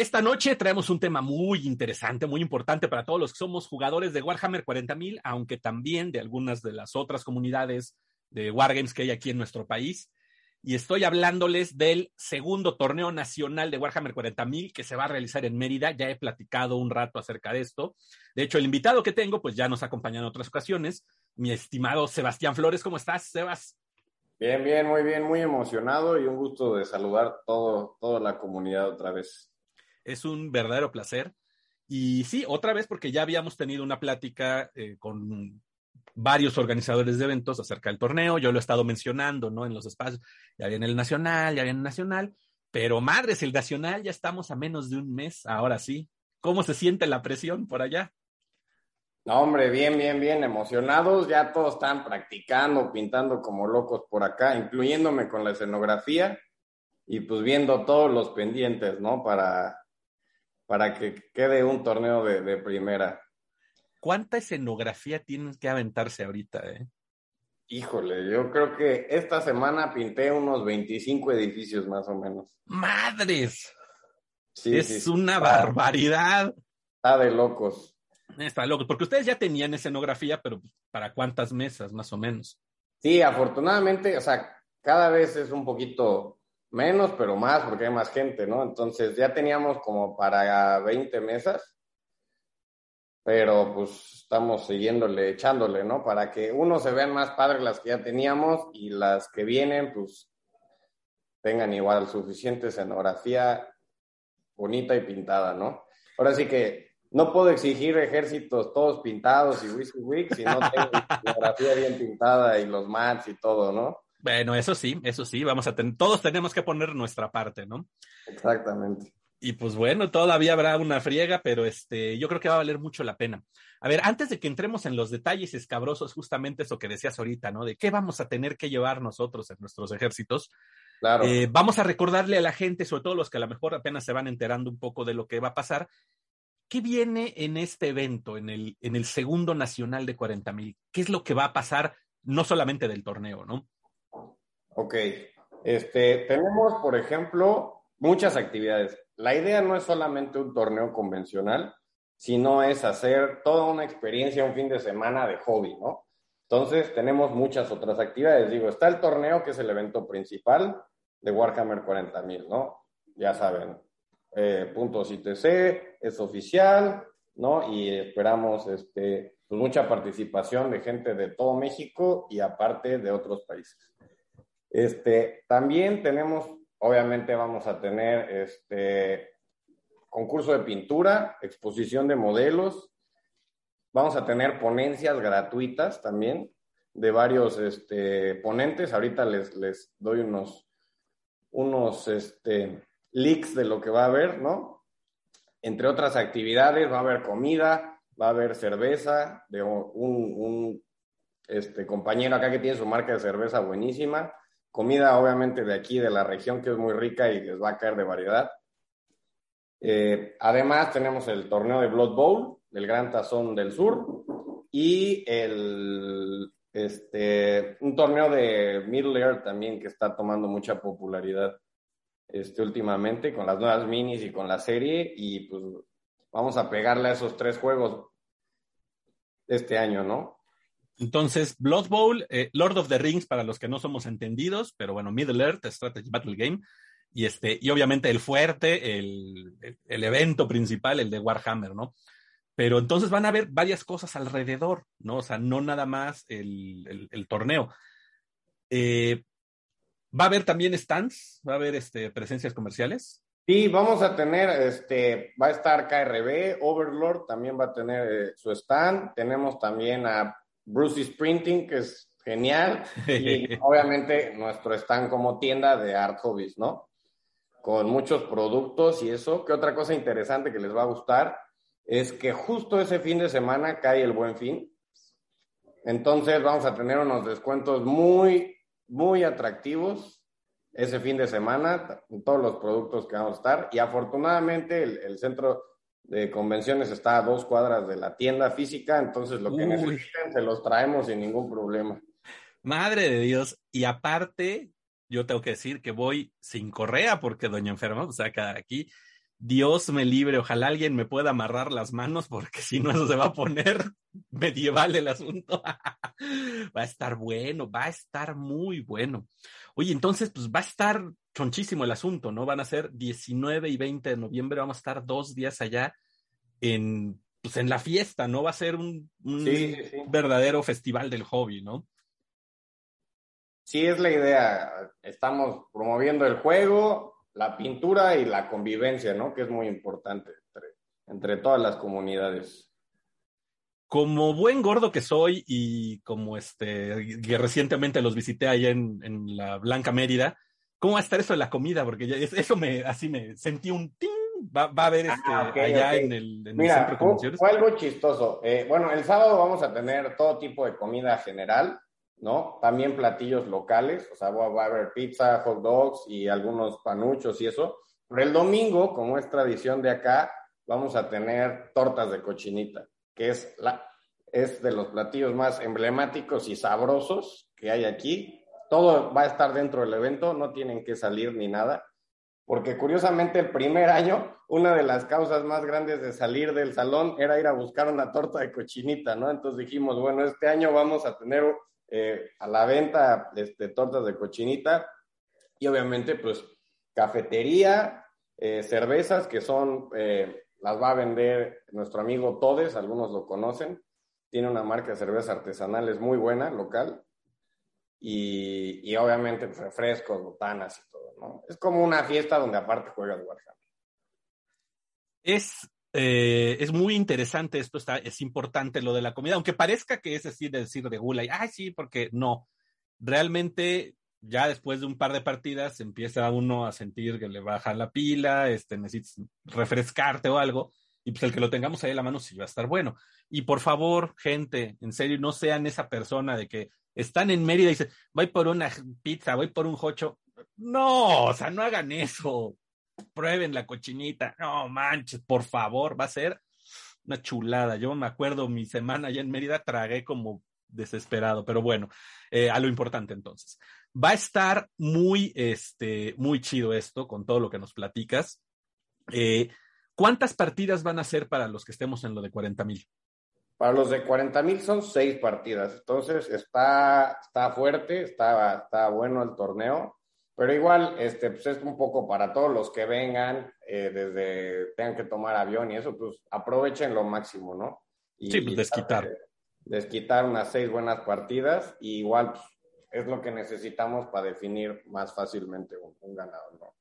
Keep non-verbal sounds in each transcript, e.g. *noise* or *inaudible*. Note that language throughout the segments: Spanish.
Esta noche traemos un tema muy interesante, muy importante para todos los que somos jugadores de Warhammer 40.000, aunque también de algunas de las otras comunidades de Wargames que hay aquí en nuestro país. Y estoy hablándoles del segundo torneo nacional de Warhammer 40.000 que se va a realizar en Mérida. Ya he platicado un rato acerca de esto. De hecho, el invitado que tengo, pues ya nos ha acompañado en otras ocasiones. Mi estimado Sebastián Flores, ¿cómo estás, Sebas? Bien, bien, muy bien, muy emocionado y un gusto de saludar todo, toda la comunidad otra vez. Es un verdadero placer. Y sí, otra vez porque ya habíamos tenido una plática eh, con varios organizadores de eventos acerca del torneo. Yo lo he estado mencionando, ¿no? En los espacios. Ya viene el nacional, ya viene el nacional. Pero madres, el nacional ya estamos a menos de un mes, ahora sí. ¿Cómo se siente la presión por allá? No, hombre, bien, bien, bien, emocionados. Ya todos están practicando, pintando como locos por acá, incluyéndome con la escenografía y pues viendo todos los pendientes, ¿no? Para, para que quede un torneo de, primera. ¿Cuánta escenografía tienen que aventarse ahorita? Eh? Híjole, yo creo que esta semana pinté unos 25 edificios más o menos. ¡Madres! Sí, es una barbaridad. Está de locos. Está loco, porque ustedes ya tenían escenografía, pero ¿para cuántas mesas más o menos? Sí, afortunadamente, o sea, cada vez es un poquito menos, pero más porque hay más gente, ¿no? Entonces ya teníamos como para 20 mesas, pero pues estamos siguiéndole, echándole, ¿no? Para que uno se vean más padres las que ya teníamos y las que vienen, pues tengan igual suficiente escenografía bonita y pintada, ¿no? Ahora sí que no puedo exigir ejércitos todos pintados y Whisky Week si no tengo *laughs* escenografía bien pintada y los mats y todo, ¿no? Bueno, eso sí, eso sí, vamos a tener, todos tenemos que poner nuestra parte, ¿no? Exactamente. Y pues bueno, todavía habrá una friega, pero este, yo creo que va a valer mucho la pena. A ver, antes de que entremos en los detalles escabrosos, justamente eso que decías ahorita, ¿no? De qué vamos a tener que llevar nosotros en nuestros ejércitos. Claro. Eh, vamos a recordarle a la gente, sobre todo los que a lo mejor apenas se van enterando un poco de lo que va a pasar, ¿qué viene en este evento, en el, en el segundo nacional de 40 mil? ¿Qué es lo que va a pasar, no solamente del torneo, ¿no? Ok, este, tenemos, por ejemplo, muchas actividades. La idea no es solamente un torneo convencional, sino es hacer toda una experiencia, un fin de semana de hobby, ¿no? Entonces, tenemos muchas otras actividades. Digo, está el torneo, que es el evento principal de Warhammer 40.000, ¿no? Ya saben, eh, puntos ITC, es oficial, ¿no? Y esperamos este, pues, mucha participación de gente de todo México y aparte de otros países. Este, también tenemos, obviamente vamos a tener este concurso de pintura, exposición de modelos, vamos a tener ponencias gratuitas también de varios este, ponentes. Ahorita les, les doy unos, unos este, de lo que va a haber, ¿no? Entre otras actividades, va a haber comida, va a haber cerveza de un, un este, compañero acá que tiene su marca de cerveza buenísima comida obviamente de aquí, de la región, que es muy rica y les va a caer de variedad. Eh, además tenemos el torneo de Blood Bowl del Gran Tazón del Sur y el, este, un torneo de Middle Earth también que está tomando mucha popularidad este, últimamente con las nuevas minis y con la serie y pues vamos a pegarle a esos tres juegos este año, ¿no? Entonces, Blood Bowl, eh, Lord of the Rings, para los que no somos entendidos, pero bueno, Middle Earth, Strategy Battle Game, y este, y obviamente el fuerte, el, el, evento principal, el de Warhammer, ¿no? Pero entonces van a haber varias cosas alrededor, ¿no? O sea, no nada más el, el torneo. Eh, ¿Va a haber también stands? ¿Va a haber este, presencias comerciales? Sí, vamos a tener, este, va a estar KRB, Overlord también va a tener eh, su stand. Tenemos también a Bruce's Printing, que es genial, *laughs* y obviamente nuestro stand como tienda de Art Hobbies, ¿no? Con muchos productos y eso. ¿Qué otra cosa interesante que les va a gustar? Es que justo ese fin de semana cae el buen fin. Entonces vamos a tener unos descuentos muy, muy atractivos ese fin de semana, en todos los productos que vamos a estar. Y afortunadamente el, el centro de convenciones está a dos cuadras de la tienda física, entonces lo que necesiten se los traemos sin ningún problema. Madre de Dios, y aparte, yo tengo que decir que voy sin correa porque Doña Enferma, o sea, aquí, Dios me libre, ojalá alguien me pueda amarrar las manos porque si no eso se va a poner *laughs* medieval el asunto. *laughs* va a estar bueno, va a estar muy bueno. Oye, entonces pues va a estar chonchísimo el asunto, ¿no? Van a ser 19 y 20 de noviembre, vamos a estar dos días allá en, pues, en la fiesta, ¿no? Va a ser un, verdadero festival del hobby, ¿no? Sí, es la idea. Estamos promoviendo el juego, la pintura y la convivencia, ¿no? Que es muy importante entre, todas las comunidades. Como buen gordo que soy y como este, que recientemente los visité allá en, en la Blanca Mérida, ¿cómo va a estar eso de la comida? Porque eso me, así me sentí un ting. Va, va a haber este, ah, allá en el, en Mira, centro de Fue, algo chistoso. Eh, bueno, el sábado vamos a tener todo tipo de comida general ¿no? También platillos locales, o sea, va a haber pizza, hot dogs y algunos panuchos y eso. Pero el domingo, como es tradición de acá, vamos a tener tortas de cochinita, que es, la, es de los platillos más emblemáticos y sabrosos que hay aquí. Todo va a estar dentro del evento, no tienen que salir ni nada, porque curiosamente el primer año, una de las causas más grandes de salir del salón era ir a buscar una torta de cochinita, ¿no? Entonces dijimos, bueno, este año vamos a tener eh, a la venta este, tortas de cochinita y obviamente pues cafetería, eh, cervezas que son, eh, las va a vender nuestro amigo Todes, algunos lo conocen, tiene una marca de cervezas artesanales muy buena, local, y, y obviamente pues, refrescos, botanas y todo, ¿no? Es como una fiesta donde aparte juegas Warhammer. Es eh, es muy interesante esto, está, es importante lo de la comida, aunque parezca que es así de decir de gula, y, ay, sí, porque no, realmente ya después de un par de partidas empieza uno a sentir que le baja la pila, este, necesitas refrescarte o algo, y pues el que lo tengamos ahí en la mano sí va a estar bueno. Y por favor, gente, en serio, no sean esa persona de que están en Mérida y dicen, voy por una pizza, voy por un jocho. No, o sea, no hagan eso prueben la cochinita. No manches, por favor, va a ser una chulada. Yo me acuerdo mi semana allá en Mérida, tragué como desesperado, pero bueno, eh, a lo importante entonces. Va a estar muy, este, muy chido esto con todo lo que nos platicas. Eh, ¿Cuántas partidas van a ser para los que estemos en lo de 40 mil? Para los de 40 mil son seis partidas, entonces está, está fuerte, está, está bueno el torneo. Pero igual, este, pues es un poco para todos los que vengan, eh, desde tengan que tomar avión y eso, pues aprovechen lo máximo, ¿no? Y, sí, pues desquitar. desquitar unas seis buenas partidas y igual pues, es lo que necesitamos para definir más fácilmente un, ganador, ¿no?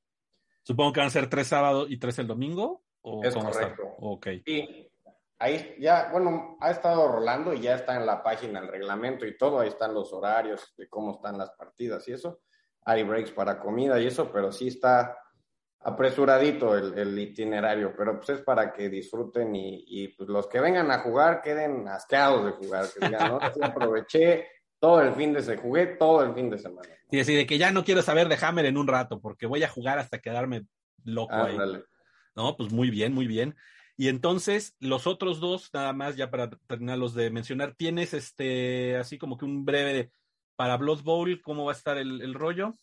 Supongo que van a ser tres sábados y tres el domingo. ¿o es correcto. Ok. Y ahí ya, bueno, ha estado rolando y ya está en la página el reglamento y todo, ahí están los horarios de cómo están las partidas y eso hay breaks para comida y eso, pero sí está apresuradito el, itinerario, pero pues es para que disfruten y, pues los que vengan a jugar queden asqueados de jugar, que digan, ¿no? aproveché todo el fin de semana, jugué todo el fin de semana. Sí, así de que ya no quiero saber de Hammer en un rato, porque voy a jugar hasta quedarme loco ahí. No, pues muy bien, muy bien. Y entonces, los otros dos, nada más, ya para terminarlos de mencionar, tienes este, así como que un breve para Blood Bowl, ¿cómo va a estar el, rollo?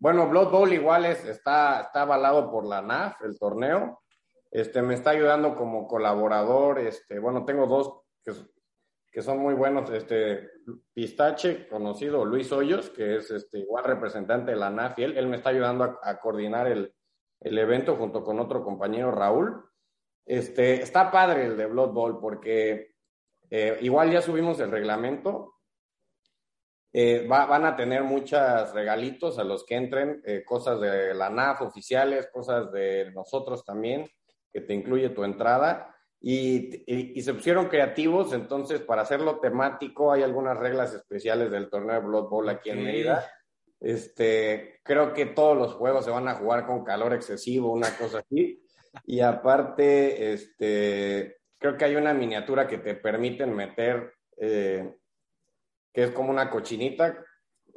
Bueno, Blood Bowl igual es, está, está avalado por la NAF, el torneo. Este, me está ayudando como colaborador. Este, bueno, tengo dos que, son muy buenos. Este, Pistache, conocido Luis Hoyos, que es este, igual representante de la NAF, y él, me está ayudando a, coordinar el, evento junto con otro compañero Raúl. Este, está padre el de Blood Bowl porque eh, igual ya subimos el reglamento eh, van a tener muchos regalitos a los que entren, eh, cosas de la NAF oficiales, cosas de nosotros también, que te incluye tu entrada. Y, se pusieron creativos, entonces para hacerlo temático hay algunas reglas especiales del torneo de Blood Bowl aquí en Mérida. Este, creo que todos los juegos se van a jugar con calor excesivo, una cosa así. Y aparte, este, creo que hay una miniatura que te permiten meter eh, que es como una cochinita,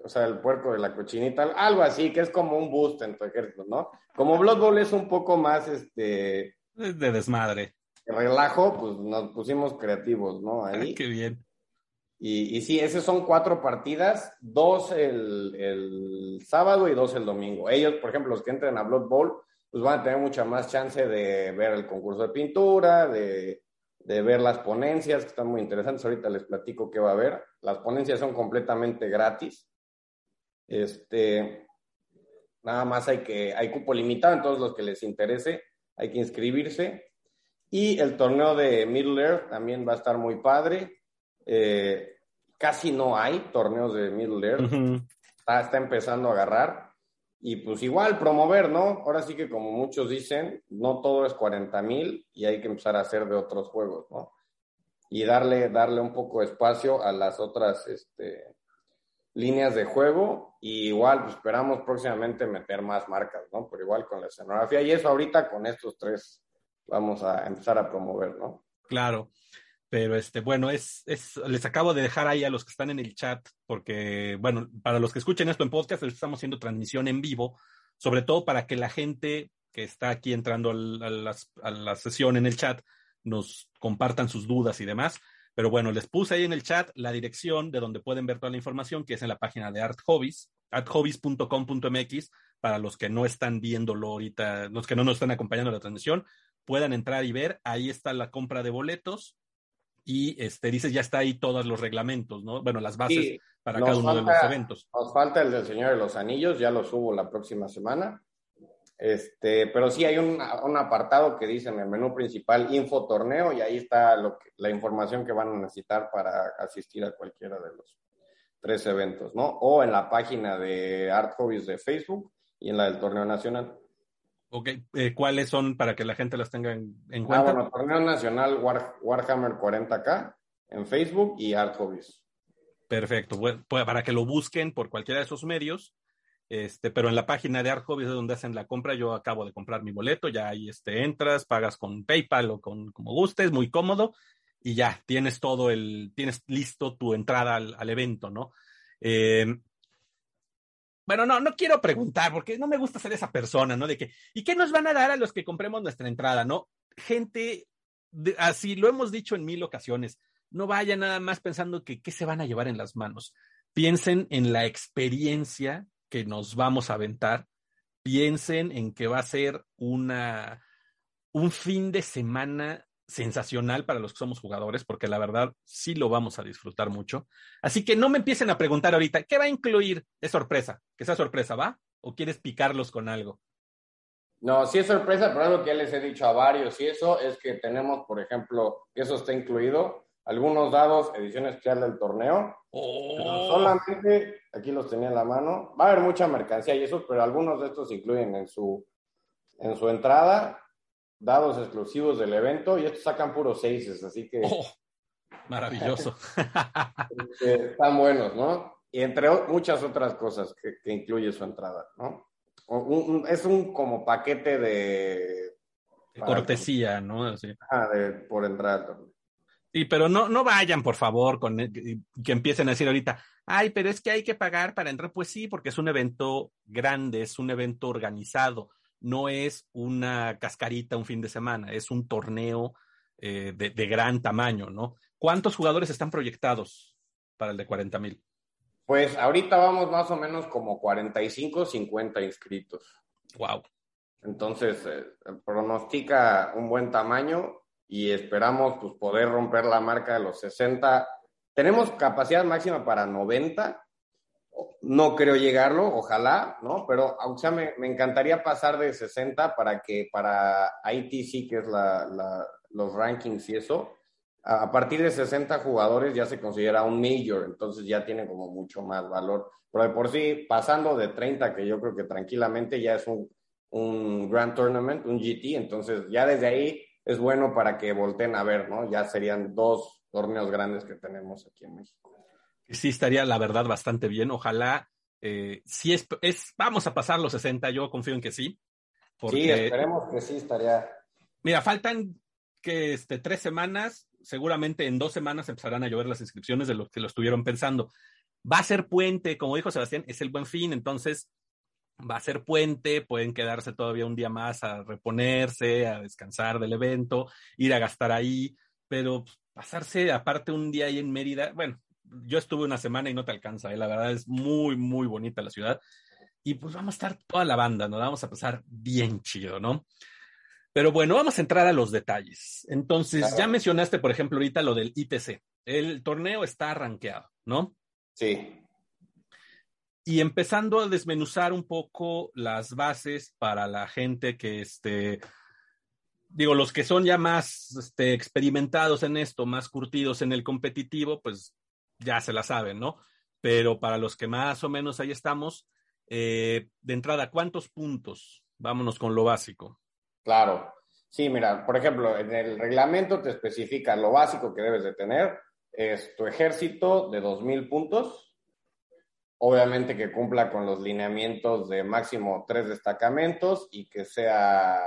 o sea, el puerco de la cochinita, algo así, que es como un boost en tu ejército, ¿no? Como Blood Bowl es un poco más, este... De desmadre. Relajo, pues nos pusimos creativos, ¿no? Ahí. qué bien. Y, y sí, esas son cuatro partidas, dos el, el, sábado y dos el domingo. Ellos, por ejemplo, los que entren a Blood Bowl, pues van a tener mucha más chance de ver el concurso de pintura, de, de ver las ponencias, que están muy interesantes. Ahorita les platico qué va a haber. Las ponencias son completamente gratis. Este, nada más hay que, hay cupo limitado, en todos los que les interese, hay que inscribirse. Y el torneo de Middle Earth también va a estar muy padre. Eh, casi no hay torneos de Middle Earth. está, está empezando a agarrar. Y pues igual promover, ¿no? Ahora sí que como muchos dicen, no todo es 40 mil y hay que empezar a hacer de otros juegos, ¿no? Y darle, darle un poco de espacio a las otras este, líneas de juego. Y igual pues, esperamos próximamente meter más marcas, ¿no? Pero igual con la escenografía. Y eso ahorita con estos tres vamos a empezar a promover, ¿no? Claro. Pero este, bueno, es, es, les acabo de dejar ahí a los que están en el chat, porque, bueno, para los que escuchen esto en podcast, estamos haciendo transmisión en vivo, sobre todo para que la gente que está aquí entrando a la, a la sesión en el chat nos compartan sus dudas y demás. Pero bueno, les puse ahí en el chat la dirección de donde pueden ver toda la información, que es en la página de Art Hobbies, arthobbies.com.mx, para los que no están viéndolo ahorita, los que no nos están acompañando la transmisión, puedan entrar y ver. Ahí está la compra de boletos y este, dices, ya está ahí todos los reglamentos, ¿no? Bueno, las bases para cada uno de los eventos. Nos falta el del Señor de los Anillos, ya lo subo la próxima semana. Este, pero sí hay un, un, apartado que dice en el menú principal Info Torneo y ahí está lo que, la información que van a necesitar para asistir a cualquiera de los tres eventos, ¿no? O en la página de Art Hobbies de Facebook y en la del Torneo Nacional. Ok, eh, ¿cuáles son para que la gente las tenga en, en cuenta? Ah, bueno, Torneo Nacional War, Warhammer 40K en Facebook y Art Hobbies. Perfecto, bueno, pues para que lo busquen por cualquiera de esos medios, este, pero en la página de Art Hobbies es donde hacen la compra, yo acabo de comprar mi boleto, ya ahí este, entras, pagas con PayPal o con como gustes, muy cómodo, y ya tienes todo el, tienes listo tu entrada al, al evento, ¿no? Eh, bueno, no, no quiero preguntar porque no me gusta ser esa persona, ¿no? De que, ¿y qué nos van a dar a los que compremos nuestra entrada, no? Gente, así lo hemos dicho en mil ocasiones, no vayan nada más pensando que qué se van a llevar en las manos. Piensen en la experiencia que nos vamos a aventar. Piensen en que va a ser una, un fin de semana sensacional para los que somos jugadores, porque la verdad sí lo vamos a disfrutar mucho. Así que no me empiecen a preguntar ahorita, ¿qué va a incluir? Es sorpresa, que sea sorpresa, ¿va? ¿O quieres picarlos con algo? No, sí es sorpresa, pero algo que ya les he dicho a varios y eso es que tenemos, por ejemplo, que eso está incluido, algunos dados, edición especial del torneo. Oh. Solamente, aquí los tenía en la mano, va a haber mucha mercancía y eso, pero algunos de estos incluyen en su, en su entrada dados exclusivos del evento y estos sacan puros seises, así que... Oh, maravilloso. *laughs* están buenos, ¿no? Y entre muchas otras cosas que, que incluye su entrada, ¿no? Un, un, es un como paquete de... de cortesía, ¿no? Así. Ah, de, por entrada. Sí, pero no, no vayan, por favor, con que empiecen a decir ahorita, ay, pero es que hay que pagar para entrar. Pues sí, porque es un evento grande, es un evento organizado no es una cascarita un fin de semana, es un torneo eh, de, de, gran tamaño, ¿no? ¿Cuántos jugadores están proyectados para el de 40 mil? Pues ahorita vamos más o menos como 45, 50 inscritos. Wow. Entonces, eh, pronostica un buen tamaño y esperamos pues, poder romper la marca de los 60. Tenemos capacidad máxima para 90, no creo llegarlo, ojalá, ¿no? Pero aunque sea, me, me, encantaría pasar de 60 para que para ITC, que es la, los rankings y eso, a, a, partir de 60 jugadores ya se considera un major, entonces ya tiene como mucho más valor. Pero de por sí, pasando de 30, que yo creo que tranquilamente ya es un, un Grand Tournament, un GT, entonces ya desde ahí es bueno para que volteen a ver, ¿no? Ya serían dos torneos grandes que tenemos aquí en México sí estaría, la verdad, bastante bien. Ojalá, eh, si es, es, vamos a pasar los 60, yo confío en que sí. Porque, sí, esperemos que sí estaría. Mira, faltan que este, tres semanas, seguramente en dos semanas empezarán a llover las inscripciones de los que lo estuvieron pensando. Va a ser puente, como dijo Sebastián, es el buen fin, entonces va a ser puente, pueden quedarse todavía un día más a reponerse, a descansar del evento, ir a gastar ahí, pero pasarse aparte un día ahí en Mérida, bueno, yo estuve una semana y no te alcanza, ¿eh? la verdad es muy, muy bonita la ciudad. y pues vamos a estar toda la banda, nos vamos a pasar bien chido, ¿no? Pero bueno, vamos a entrar a los detalles. Entonces, ya mencionaste, por ejemplo, ahorita lo del ITC. El torneo está arranqueado, ¿no? Sí. Y empezando a desmenuzar un poco las bases para la gente que, este, digo, los que son ya más este, experimentados en esto, más curtidos en el competitivo, pues ya se la saben, ¿no? Pero para los que más o menos ahí estamos, eh, de entrada, ¿cuántos puntos? Vámonos con lo básico. Claro. Sí, mira, por ejemplo, en el reglamento te especifica lo básico que debes de tener, es tu ejército de 2.000 puntos, obviamente que cumpla con los lineamientos de máximo tres destacamentos y que sea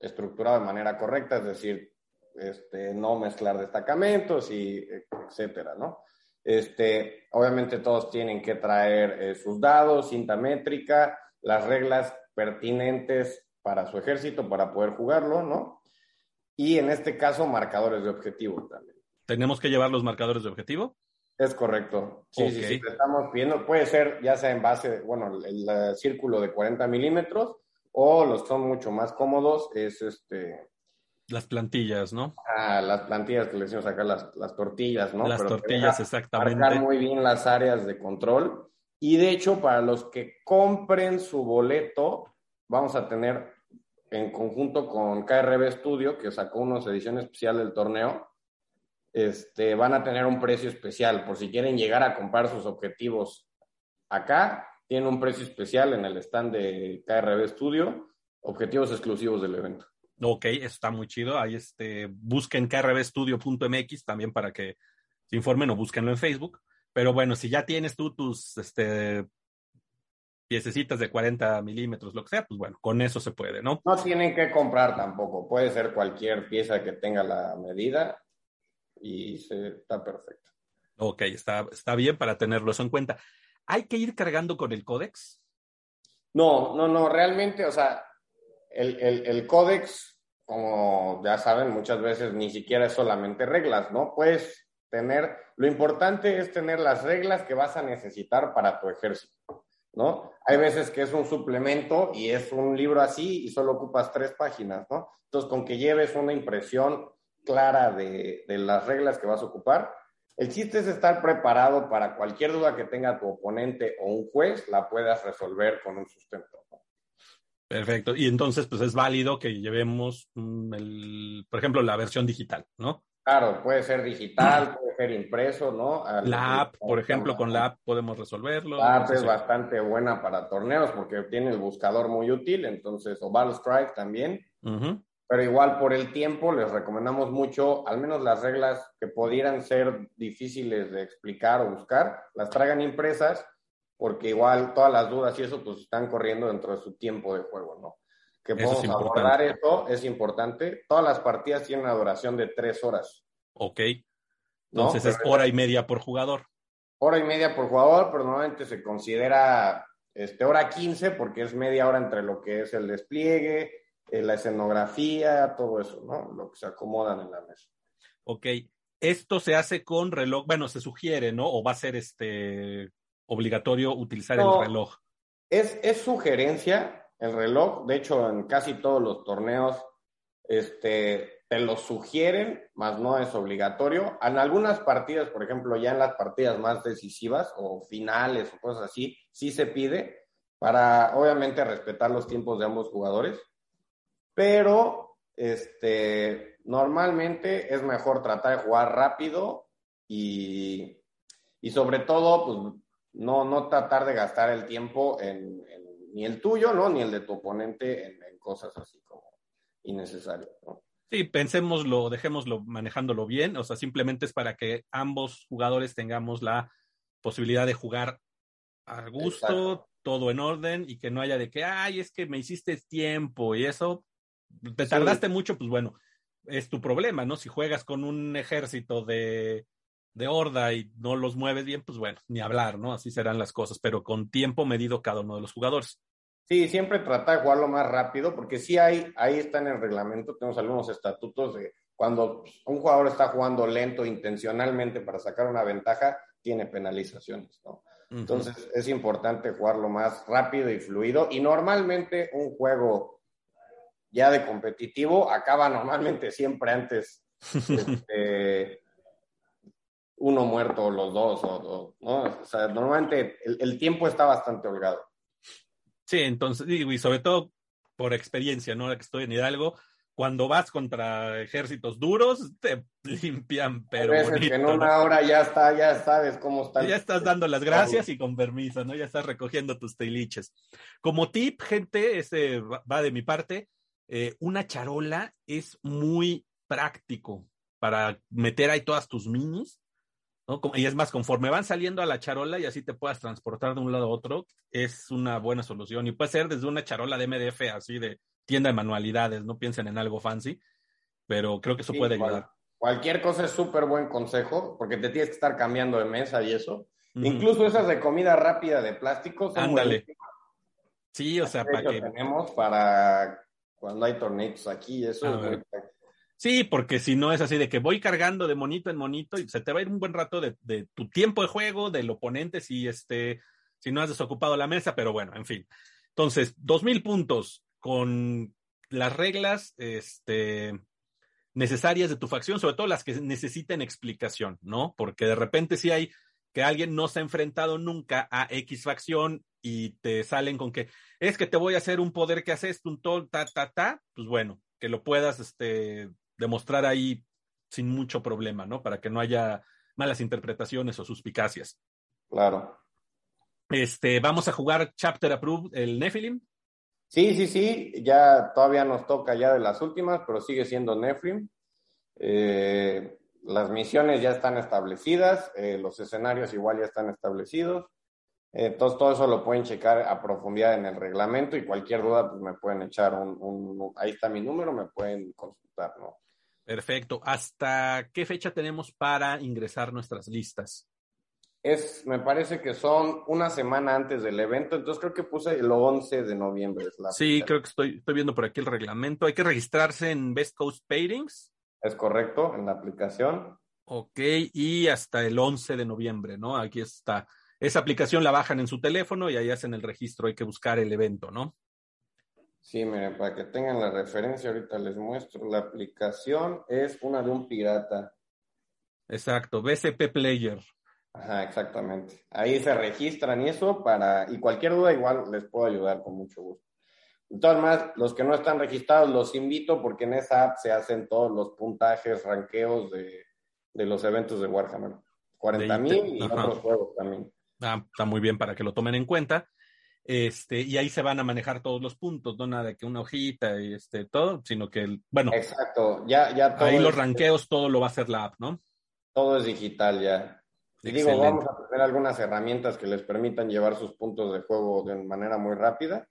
estructurado de manera correcta, es decir, este, no mezclar destacamentos y etcétera, ¿no? Este, obviamente todos tienen que traer eh, sus dados, cinta métrica, las reglas pertinentes para su ejército para poder jugarlo, ¿no? Y en este caso, marcadores de objetivo también. ¿Tenemos que llevar los marcadores de objetivo? Es correcto. Sí, sí, sí. Estamos viendo, puede ser ya sea en base, bueno, el, círculo de 40 milímetros o los son mucho más cómodos, es este. Las plantillas, ¿no? Ah, las plantillas que le decimos acá, las, las tortillas, ¿no? Las tortillas, exactamente. Marcar muy bien las áreas de control. Y de hecho, para los que compren su boleto, vamos a tener en conjunto con KRB Studio, que sacó una edición especial del torneo, este, van a tener un precio especial. Por si quieren llegar a comprar sus objetivos acá, tienen un precio especial en el stand de KRB Studio, objetivos exclusivos del evento. Ok, está muy chido. Ahí este, busquen krbstudio.mx también para que se informen o búsquenlo en Facebook. Pero bueno, si ya tienes tú tus este, piececitas de 40 milímetros, lo que sea, pues bueno, con eso se puede, ¿no? No tienen que comprar tampoco, puede ser cualquier pieza que tenga la medida y se, está perfecto. Ok, está, está bien para tenerlo eso en cuenta. ¿Hay que ir cargando con el códex? No, no, no, realmente, o sea, el, el, el códex, como ya saben, muchas veces ni siquiera es solamente reglas, ¿no? Puedes tener, lo importante es tener las reglas que vas a necesitar para tu ejército. ¿no? Hay veces que es un suplemento y es un libro así y solo ocupas tres páginas, ¿no? Entonces, con que lleves una impresión clara de, las reglas que vas a ocupar, el chiste es estar preparado para cualquier duda que tenga tu oponente o un juez, la puedas resolver con un sustento. Perfecto. Y entonces, pues es válido que llevemos, mm, el, por ejemplo, la versión digital, ¿no? Claro, puede ser digital, *clears throat* puede ser impreso, ¿no? la app, por ejemplo, con la app podemos resolverlo. La app es bastante buena para torneos porque tiene el buscador muy útil, entonces, o Battle Strike también. Pero igual por el tiempo les recomendamos mucho, al menos las reglas que pudieran ser difíciles de explicar o buscar, las traigan impresas, porque igual todas las dudas y eso pues están corriendo dentro de su tiempo de juego, ¿no? que podemos abordar eso, es importante. Todas las partidas tienen una duración de tres horas. Ok. Entonces es hora y media por jugador. Hora y media por jugador, pero normalmente se considera este, hora 15 porque es media hora entre lo que es el despliegue, eh, la escenografía, todo eso, ¿no? Lo que se acomodan en la mesa. Ok. Esto se hace con reloj, bueno, se sugiere, ¿no? O va a ser este obligatorio utilizar el reloj. Es, es sugerencia, el reloj. De hecho, en casi todos los torneos este, te lo sugieren, más no es obligatorio. En algunas partidas, por ejemplo, ya en las partidas más decisivas o finales o cosas así, sí se pide para, obviamente, respetar los tiempos de ambos jugadores. Pero, este, normalmente es mejor tratar de jugar rápido y, y sobre todo, pues, no, no tratar de gastar el tiempo en ni el tuyo, ¿no? Ni el de tu oponente en, cosas así como innecesarias, ¿no? Sí, pensémoslo, dejémoslo manejándolo bien, o sea, simplemente es para que ambos jugadores tengamos la posibilidad de jugar a gusto, todo en orden y que no haya de que, ay, es que me hiciste tiempo y eso, te tardaste mucho, pues bueno, es tu problema, ¿no? Si juegas con un ejército de, de horda y no los mueves bien, pues bueno, ni hablar, ¿no? Así serán las cosas, pero con tiempo medido cada uno de los jugadores. Sí, siempre trata de jugarlo más rápido, porque sí hay, ahí está en el reglamento, tenemos algunos estatutos de cuando un jugador está jugando lento intencionalmente para sacar una ventaja, tiene penalizaciones, ¿no? Entonces es importante jugarlo más rápido y fluido. Y normalmente un juego ya de competitivo acaba normalmente siempre antes *laughs* este, uno muerto los dos, o, ¿no? O sea, normalmente el, tiempo está bastante holgado. Sí, entonces, y sobre todo por experiencia, ¿no? Ahora que estoy en Hidalgo, cuando vas contra ejércitos duros, te *laughs* limpian, pero bonito, en una hora ya está, ya sabes cómo está. Ya estás dando las gracias y con permiso, ¿no? Ya estás recogiendo tus tiliches. Como tip, gente, ese va de mi parte, eh, una charola es muy práctico para meter ahí todas tus minis, ¿no? Y es más, conforme van saliendo a la charola y así te puedas transportar de un lado a otro, es una buena solución. Y puede ser desde una charola de MDF, así de tienda de manualidades, no piensen en algo fancy, pero creo que eso puede ayudar. Cualquier cosa es súper buen consejo, porque te tienes que estar cambiando de mesa y eso. Incluso esas de comida rápida de plástico son Ándale. Sí, o sea, para que tenemos para cuando hay torneos aquí, eso es muy Sí, porque si no es así de que voy cargando de monito en monito y se te va a ir un buen rato de, tu tiempo de juego, del oponente, si este, si no has desocupado la mesa, pero bueno, en fin. Entonces, dos mil puntos con las reglas este, necesarias de tu facción, sobre todo las que necesiten explicación, ¿no? Porque de repente si hay que alguien no se ha enfrentado nunca a X facción y te salen con que es que te voy a hacer un poder que haces, un tol, ta, ta, ta, pues bueno, que lo puedas este, demostrar ahí sin mucho problema, ¿no? Para que no haya malas interpretaciones o suspicacias. Claro. Este, vamos a jugar Chapter Approved, el Nephilim. Sí, sí, sí, ya todavía nos toca ya de las últimas, pero sigue siendo Nephilim. Eh, las misiones ya están establecidas, eh, los escenarios igual ya están establecidos. Entonces, todo eso lo pueden checar a profundidad en el reglamento y cualquier duda, pues me pueden echar un, ahí está mi número, me pueden consultar, ¿no? Perfecto. ¿Hasta qué fecha tenemos para ingresar nuestras listas? es, me parece que son una semana antes del evento, entonces creo que puse el 11 de noviembre. sí, creo que estoy, estoy viendo por aquí el reglamento. Hay que registrarse en Best Coast Paintings. Es correcto, en la aplicación. Ok, y hasta el 11 de noviembre, ¿no? Aquí está. Esa aplicación la bajan en su teléfono y ahí hacen el registro, hay que buscar el evento, ¿no? Sí, miren, para que tengan la referencia, ahorita les muestro. La aplicación es una de un pirata. Exacto, BCP Player. Ajá, exactamente. Ahí se registran y eso para, y cualquier duda igual les puedo ayudar con mucho gusto. Entonces, más, los que no están registrados los invito porque en esa app se hacen todos los puntajes, ranqueos de, los eventos de Warhammer. 40 mil y otros juegos también. Ah, está muy bien para que lo tomen en cuenta. Este, y ahí se van a manejar todos los puntos, no nada de que una hojita y este, todo, sino que, bueno. Exacto, ya, ya Ahí los ranqueos, todo lo va a hacer la app, ¿no? Todo es digital ya. Y digo, vamos a tener algunas herramientas que les permitan llevar sus puntos de juego de manera muy rápida.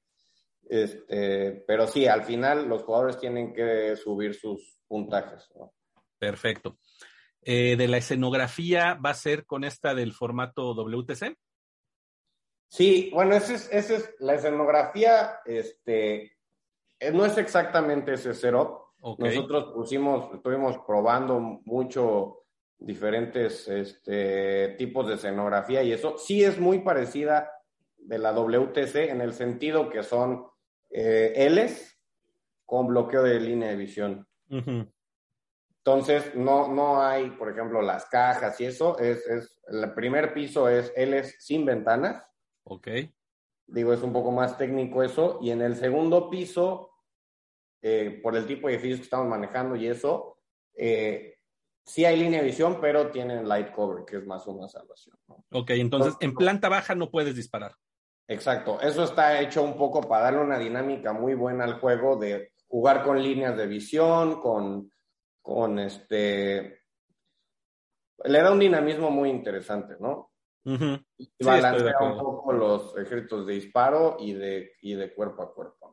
Este, pero sí, al final los jugadores tienen que subir sus puntajes. Perfecto. Eh, de la escenografía, ¿va a ser con esta del formato WTC? Sí, bueno, esa es, es la escenografía, este, eh, no es exactamente ese setup. Nosotros pusimos, estuvimos probando mucho diferentes este, tipos de escenografía y eso sí es muy parecida de la WTC en el sentido que son eh, Ls con bloqueo de línea de visión. Entonces, no, no hay, por ejemplo, las cajas y eso. Es, es, el primer piso es Ls sin ventanas. Ok. Digo, es un poco más técnico eso. Y en el segundo piso, eh, por el tipo de edificios que estamos manejando y eso, eh, sí hay línea de visión, pero tienen light cover, que es más una salvación. Ok, entonces en planta baja no puedes disparar. Exacto, eso está hecho un poco para darle una dinámica muy buena al juego de jugar con líneas de visión, con, con este... Le da un dinamismo muy interesante, ¿no? Y balancea un poco los ejércitos de disparo y de, y de cuerpo a cuerpo,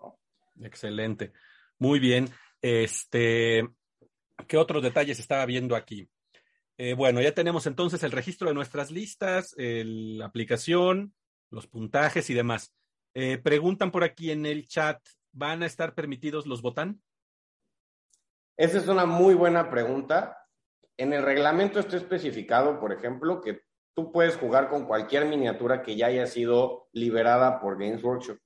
¿no? Excelente. Muy bien. Este, ¿Qué otros detalles estaba viendo aquí? Eh, bueno, ya tenemos entonces el registro de nuestras listas, la aplicación, los puntajes y demás. Eh, preguntan por aquí en el chat, ¿van a estar permitidos los botán? Esa es una muy buena pregunta. En el reglamento está especificado, por ejemplo, que tú puedes jugar con cualquier miniatura que ya haya sido liberada por Games Workshop.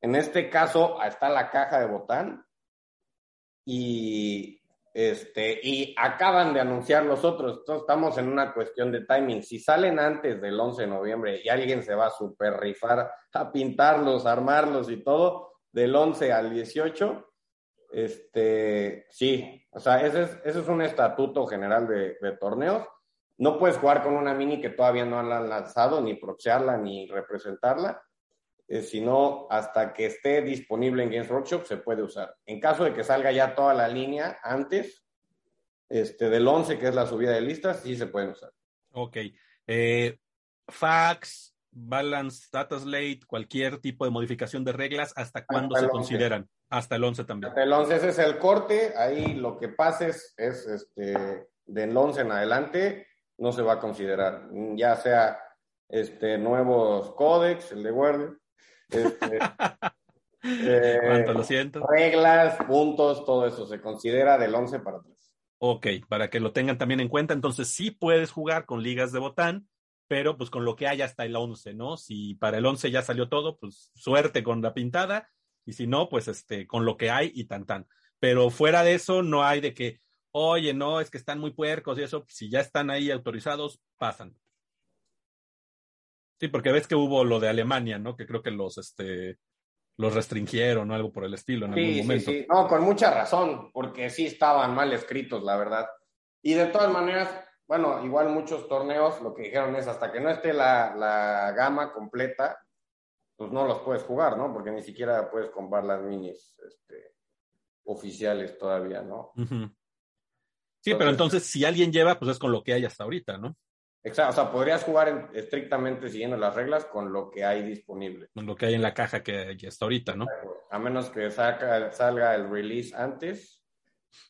En este caso, está la caja de botán y, este, y acaban de anunciar los otros. Entonces, estamos en una cuestión de timing. Si salen antes del 11 de noviembre y alguien se va a super rifar a pintarlos, armarlos y todo, del 11 al 18, este, sí, o sea, ese es, ese es un estatuto general de, de, torneos. No puedes jugar con una mini que todavía no han lanzado, ni proxearla, ni representarla, eh, sino hasta que esté disponible en Games Workshop se puede usar. En caso de que salga ya toda la línea antes, este, del 11, que es la subida de listas, sí se pueden usar. Ok. Eh, fax, balance, data slate, cualquier tipo de modificación de reglas, ¿hasta cuándo se consideran? Hasta el 11 también. Hasta el 11 ese es el corte, ahí lo que pases es este, del 11 en adelante, no se va a considerar, ya sea este, nuevos códex, el de guardia, este, *laughs* eh, lo siento. reglas, puntos, todo eso se considera del 11 para atrás. Ok, para que lo tengan también en cuenta, entonces sí puedes jugar con ligas de botán, pero pues con lo que hay hasta el 11, ¿no? Si para el 11 ya salió todo, pues suerte con la pintada y si no, pues este, con lo que hay y tan tan. Pero fuera de eso, no hay de que, oye, no, es que están muy puercos y eso, si ya están ahí autorizados, pasan. Sí, porque ves que hubo lo de Alemania, ¿no? Que creo que los, este, los restringieron o algo por el estilo en algún momento. Sí, sí, no, con mucha razón, porque sí estaban mal escritos, la verdad. Y de todas maneras, bueno, igual muchos torneos lo que dijeron es hasta que no esté la, la gama completa, pues no los puedes jugar, ¿no? Porque ni siquiera puedes comprar las minis este, oficiales todavía, ¿no? Sí, pero entonces si alguien lleva, pues es con lo que hay hasta ahorita, ¿no? Exacto, o sea, podrías jugar estrictamente siguiendo las reglas con lo que hay disponible. Con lo que hay en la caja que ya está ahorita, ¿no? A menos que saca, salga el release antes.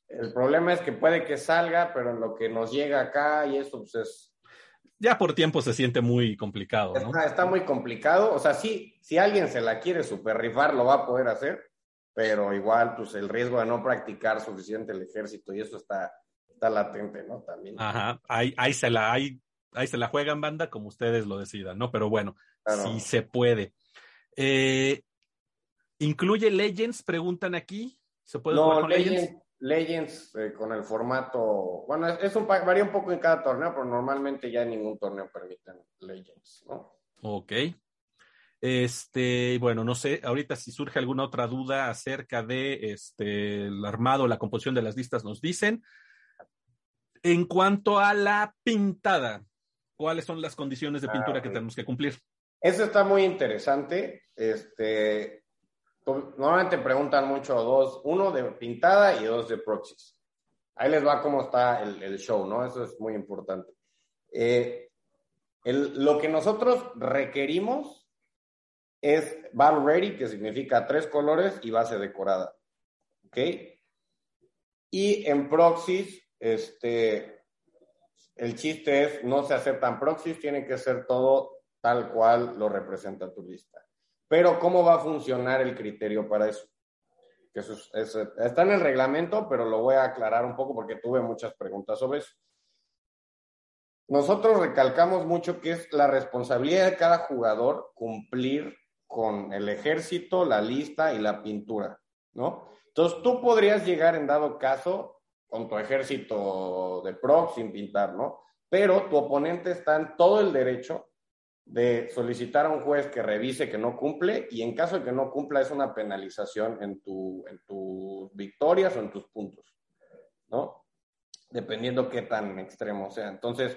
El problema es que puede que salga, pero en lo que nos llega acá y eso, pues es ya por tiempo se siente muy complicado, ¿no? Está, muy complicado. O sea, sí, si alguien se la quiere super rifar, lo va a poder hacer, pero igual, pues el riesgo de no practicar suficiente el ejército y eso está, está latente, ¿no? También. Ajá, ahí, ahí, se la, ahí, ahí se la juegan banda como ustedes lo decidan, ¿no? Pero bueno, sí se puede. Eh, ¿Incluye Legends? Preguntan aquí. ¿Se puede jugar con Legends? Legends eh, con el formato, bueno, es, un varía un poco en cada torneo, pero normalmente ya ningún torneo permiten Legends, ¿no? Ok. Este, bueno, no sé, ahorita si surge alguna otra duda acerca de este el armado, la composición de las listas, nos dicen. En cuanto a la pintada, ¿cuáles son las condiciones de pintura que ah, tenemos que cumplir? Eso está muy interesante. Este, normalmente preguntan mucho dos, uno de pintada y dos de proxies. Ahí les va cómo está el, show, ¿no? Eso es muy importante. Eh, lo que nosotros requerimos es Battle Ready, que significa tres colores y base decorada. ¿Ok? Y en proxies, este, el chiste es, no se aceptan proxies, tiene que ser todo tal cual lo representa tu lista. Pero ¿cómo va a funcionar el criterio para eso? Que eso, está en el reglamento, pero lo voy a aclarar un poco porque tuve muchas preguntas sobre eso. Nosotros recalcamos mucho que es la responsabilidad de cada jugador cumplir con el ejército, la lista y la pintura, ¿no? Entonces tú podrías llegar en dado caso con tu ejército de prox sin pintar, ¿no? Pero tu oponente está en todo el derecho de solicitar a un juez que revise que no cumple y en caso de que no cumpla es una penalización en, tu, en tus victorias o en tus puntos, ¿no? Dependiendo qué tan extremo sea. Entonces,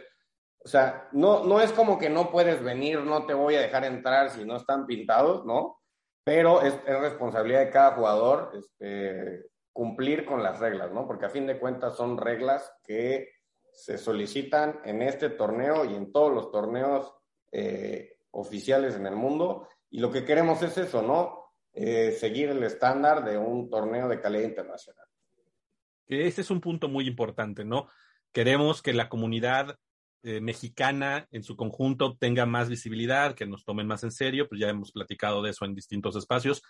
o sea, no, no es como que no puedes venir, no te voy a dejar entrar si no están pintados, ¿no? Pero es, es responsabilidad de cada jugador este, cumplir con las reglas, ¿no? Porque a fin de cuentas son reglas que se solicitan en este torneo y en todos los torneos eh, oficiales en el mundo y lo que queremos es eso, ¿no? Eh, seguir el estándar de un torneo de calidad internacional. Ese es un punto muy importante, ¿no? Queremos que la comunidad eh, mexicana en su conjunto tenga más visibilidad, que nos tomen más en serio, pues ya hemos platicado de eso en distintos espacios.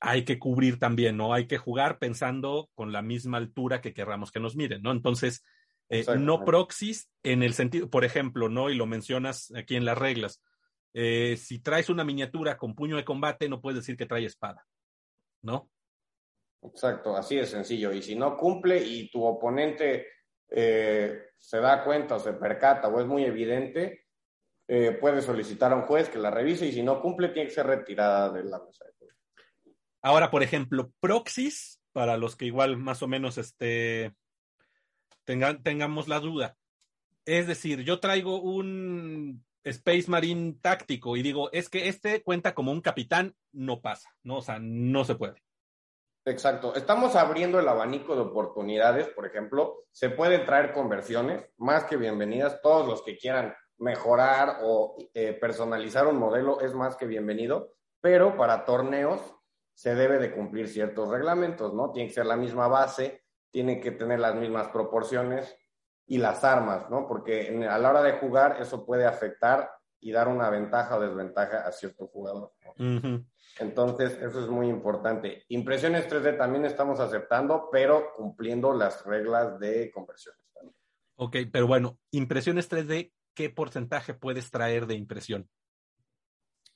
Hay que cubrir también, ¿no? Hay que jugar pensando con la misma altura que querramos que nos miren, ¿no? Entonces, Eh, no proxies en el sentido, por ejemplo, ¿no? Y lo mencionas aquí en las reglas. Eh, si traes una miniatura con puño de combate, no puedes decir que trae espada, ¿no? Exacto, así de sencillo. Y si no cumple y tu oponente eh, se da cuenta o se percata o es muy evidente, puede solicitar a un juez que la revise y si no cumple, tiene que ser retirada de la mesa. Ahora, por ejemplo, proxies, para los que igual más o menos este, tengamos la duda. Es decir, yo traigo un Space Marine táctico y digo, es que este cuenta como un capitán, no pasa, ¿no? O sea, no se puede. Exacto. Estamos abriendo el abanico de oportunidades, por ejemplo, se pueden traer conversiones, más que bienvenidas. Todos los que quieran mejorar o eh, personalizar un modelo es más que bienvenido, pero para torneos se debe de cumplir ciertos reglamentos, ¿no? Tiene que ser la misma base, tiene que tener las mismas proporciones y las armas, ¿no? Porque a la hora de jugar eso puede afectar y dar una ventaja o desventaja a cierto jugador. Entonces, eso es muy importante. Impresiones 3D también estamos aceptando, pero cumpliendo las reglas de conversiones. También. Ok, pero bueno, impresiones 3D, ¿qué porcentaje puedes traer de impresión?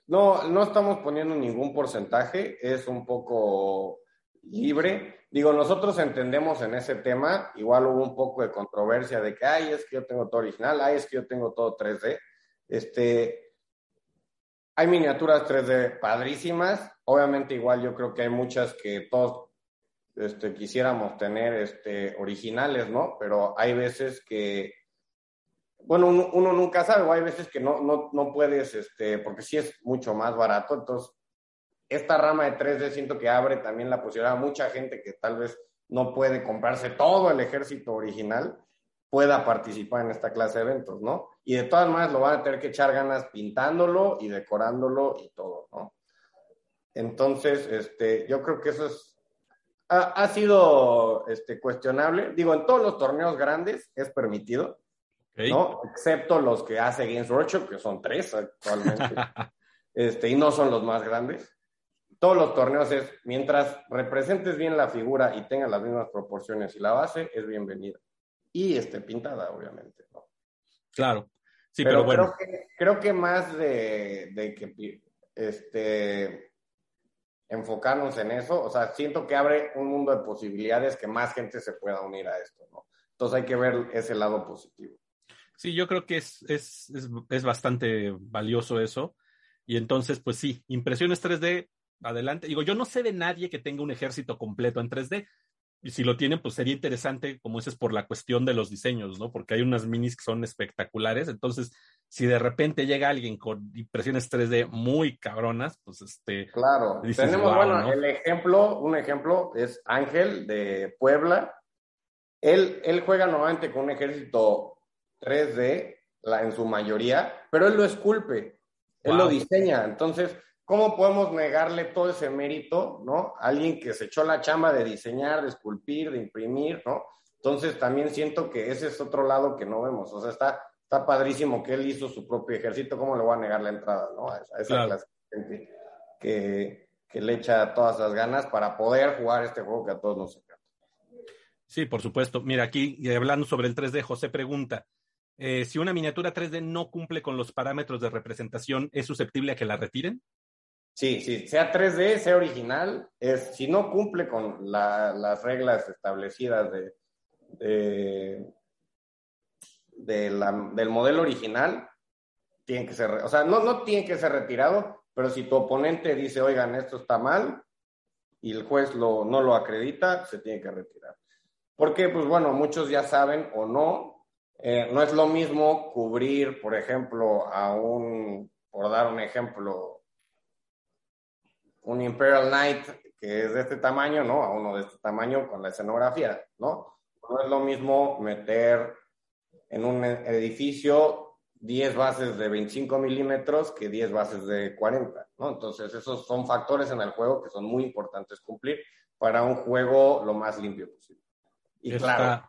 No, no estamos poniendo ningún porcentaje, es un poco libre. Digo, nosotros entendemos en ese tema, igual hubo un poco de controversia de que, ay, es que yo tengo todo original, ay, es que yo tengo todo 3D. Este, hay miniaturas 3D padrísimas, obviamente igual yo creo que hay muchas que todos este, quisiéramos tener este, originales, ¿no? Pero hay veces que, bueno, uno, nunca sabe, o hay veces que no, no, no puedes, este, porque sí es mucho más barato, entonces esta rama de 3D siento que abre también la posibilidad a mucha gente que tal vez no puede comprarse todo el ejército original, pueda participar en esta clase de eventos, ¿no? Y de todas maneras lo van a tener que echar ganas pintándolo y decorándolo y todo, ¿no? Entonces, este, yo creo que eso es, ha, sido este, cuestionable. Digo, en todos los torneos grandes es permitido, ¿no? Excepto los que hace Games Workshop, que son tres actualmente, *laughs* este, y no son los más grandes todos los torneos es, mientras representes bien la figura y tengas las mismas proporciones y la base, es bienvenida. Y esté pintada, obviamente. ¿no? Claro. Sí, pero, bueno. Creo que, creo que más de, de que este, enfocarnos en eso, o sea, siento que abre un mundo de posibilidades que más gente se pueda unir a esto, ¿no? Entonces hay que ver ese lado positivo. Sí, yo creo que es, es, es, es bastante valioso eso. Y entonces, pues sí, impresiones 3D adelante. Digo, yo no sé de nadie que tenga un ejército completo en 3D. Y si lo tienen, pues sería interesante, como dices, por la cuestión de los diseños, ¿no? Porque hay unas minis que son espectaculares. Entonces, si de repente llega alguien con impresiones 3D muy cabronas, pues este. Claro, tenemos, bueno, el ejemplo, un ejemplo es Ángel de Puebla. Él, él juega normalmente con un ejército 3D, la, en su mayoría, pero él lo esculpe, él lo diseña. Entonces, ¿cómo podemos negarle todo ese mérito, ¿no? A alguien que se echó la chamba de diseñar, de esculpir, de imprimir, ¿no? Entonces también siento que ese es otro lado que no vemos. O sea, está, está padrísimo que él hizo su propio ejército, ¿cómo le voy a negar la entrada, ¿no? A esa, clase de gente que, que, le echa todas las ganas para poder jugar este juego que a todos nos encanta. Sí, por supuesto. Mira, aquí hablando sobre el 3D, José pregunta, eh, si una miniatura 3D no cumple con los parámetros de representación, ¿es susceptible a que la retiren? Sí, sí, sea 3D, sea original, es, si no cumple con las reglas establecidas de, del modelo original, tiene que ser, o sea, no, no tiene que ser retirado, pero si tu oponente dice, oigan, esto está mal, y el juez lo, no lo acredita, se tiene que retirar. Porque, pues bueno, muchos ya saben o no, eh, no es lo mismo cubrir, por ejemplo, a un, por dar un ejemplo, un Imperial Knight que es de este tamaño, ¿no? A uno de este tamaño con la escenografía, ¿no? No es lo mismo meter en un edificio 10 bases de 25 milímetros que 10 bases de 40, ¿no? Entonces, esos son factores en el juego que son muy importantes cumplir para un juego lo más limpio posible. Y claro.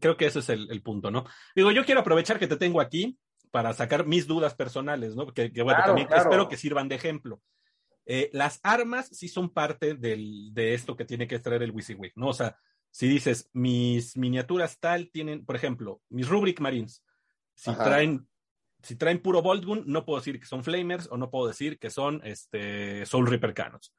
Creo que ese es el, punto, ¿no? Digo, yo quiero aprovechar que te tengo aquí para sacar mis dudas personales, ¿no? Que, bueno, también espero que sirvan de ejemplo. Eh, las armas sí son parte del, de esto que tiene que traer el WYSIWYG, ¿no? O sea, Si dices, mis miniaturas tal tienen, por ejemplo, mis Rubric Marines, si traen si traen puro Voltgun, no puedo decir que son Flamers o no puedo decir que son este, Soul Reaper Canons.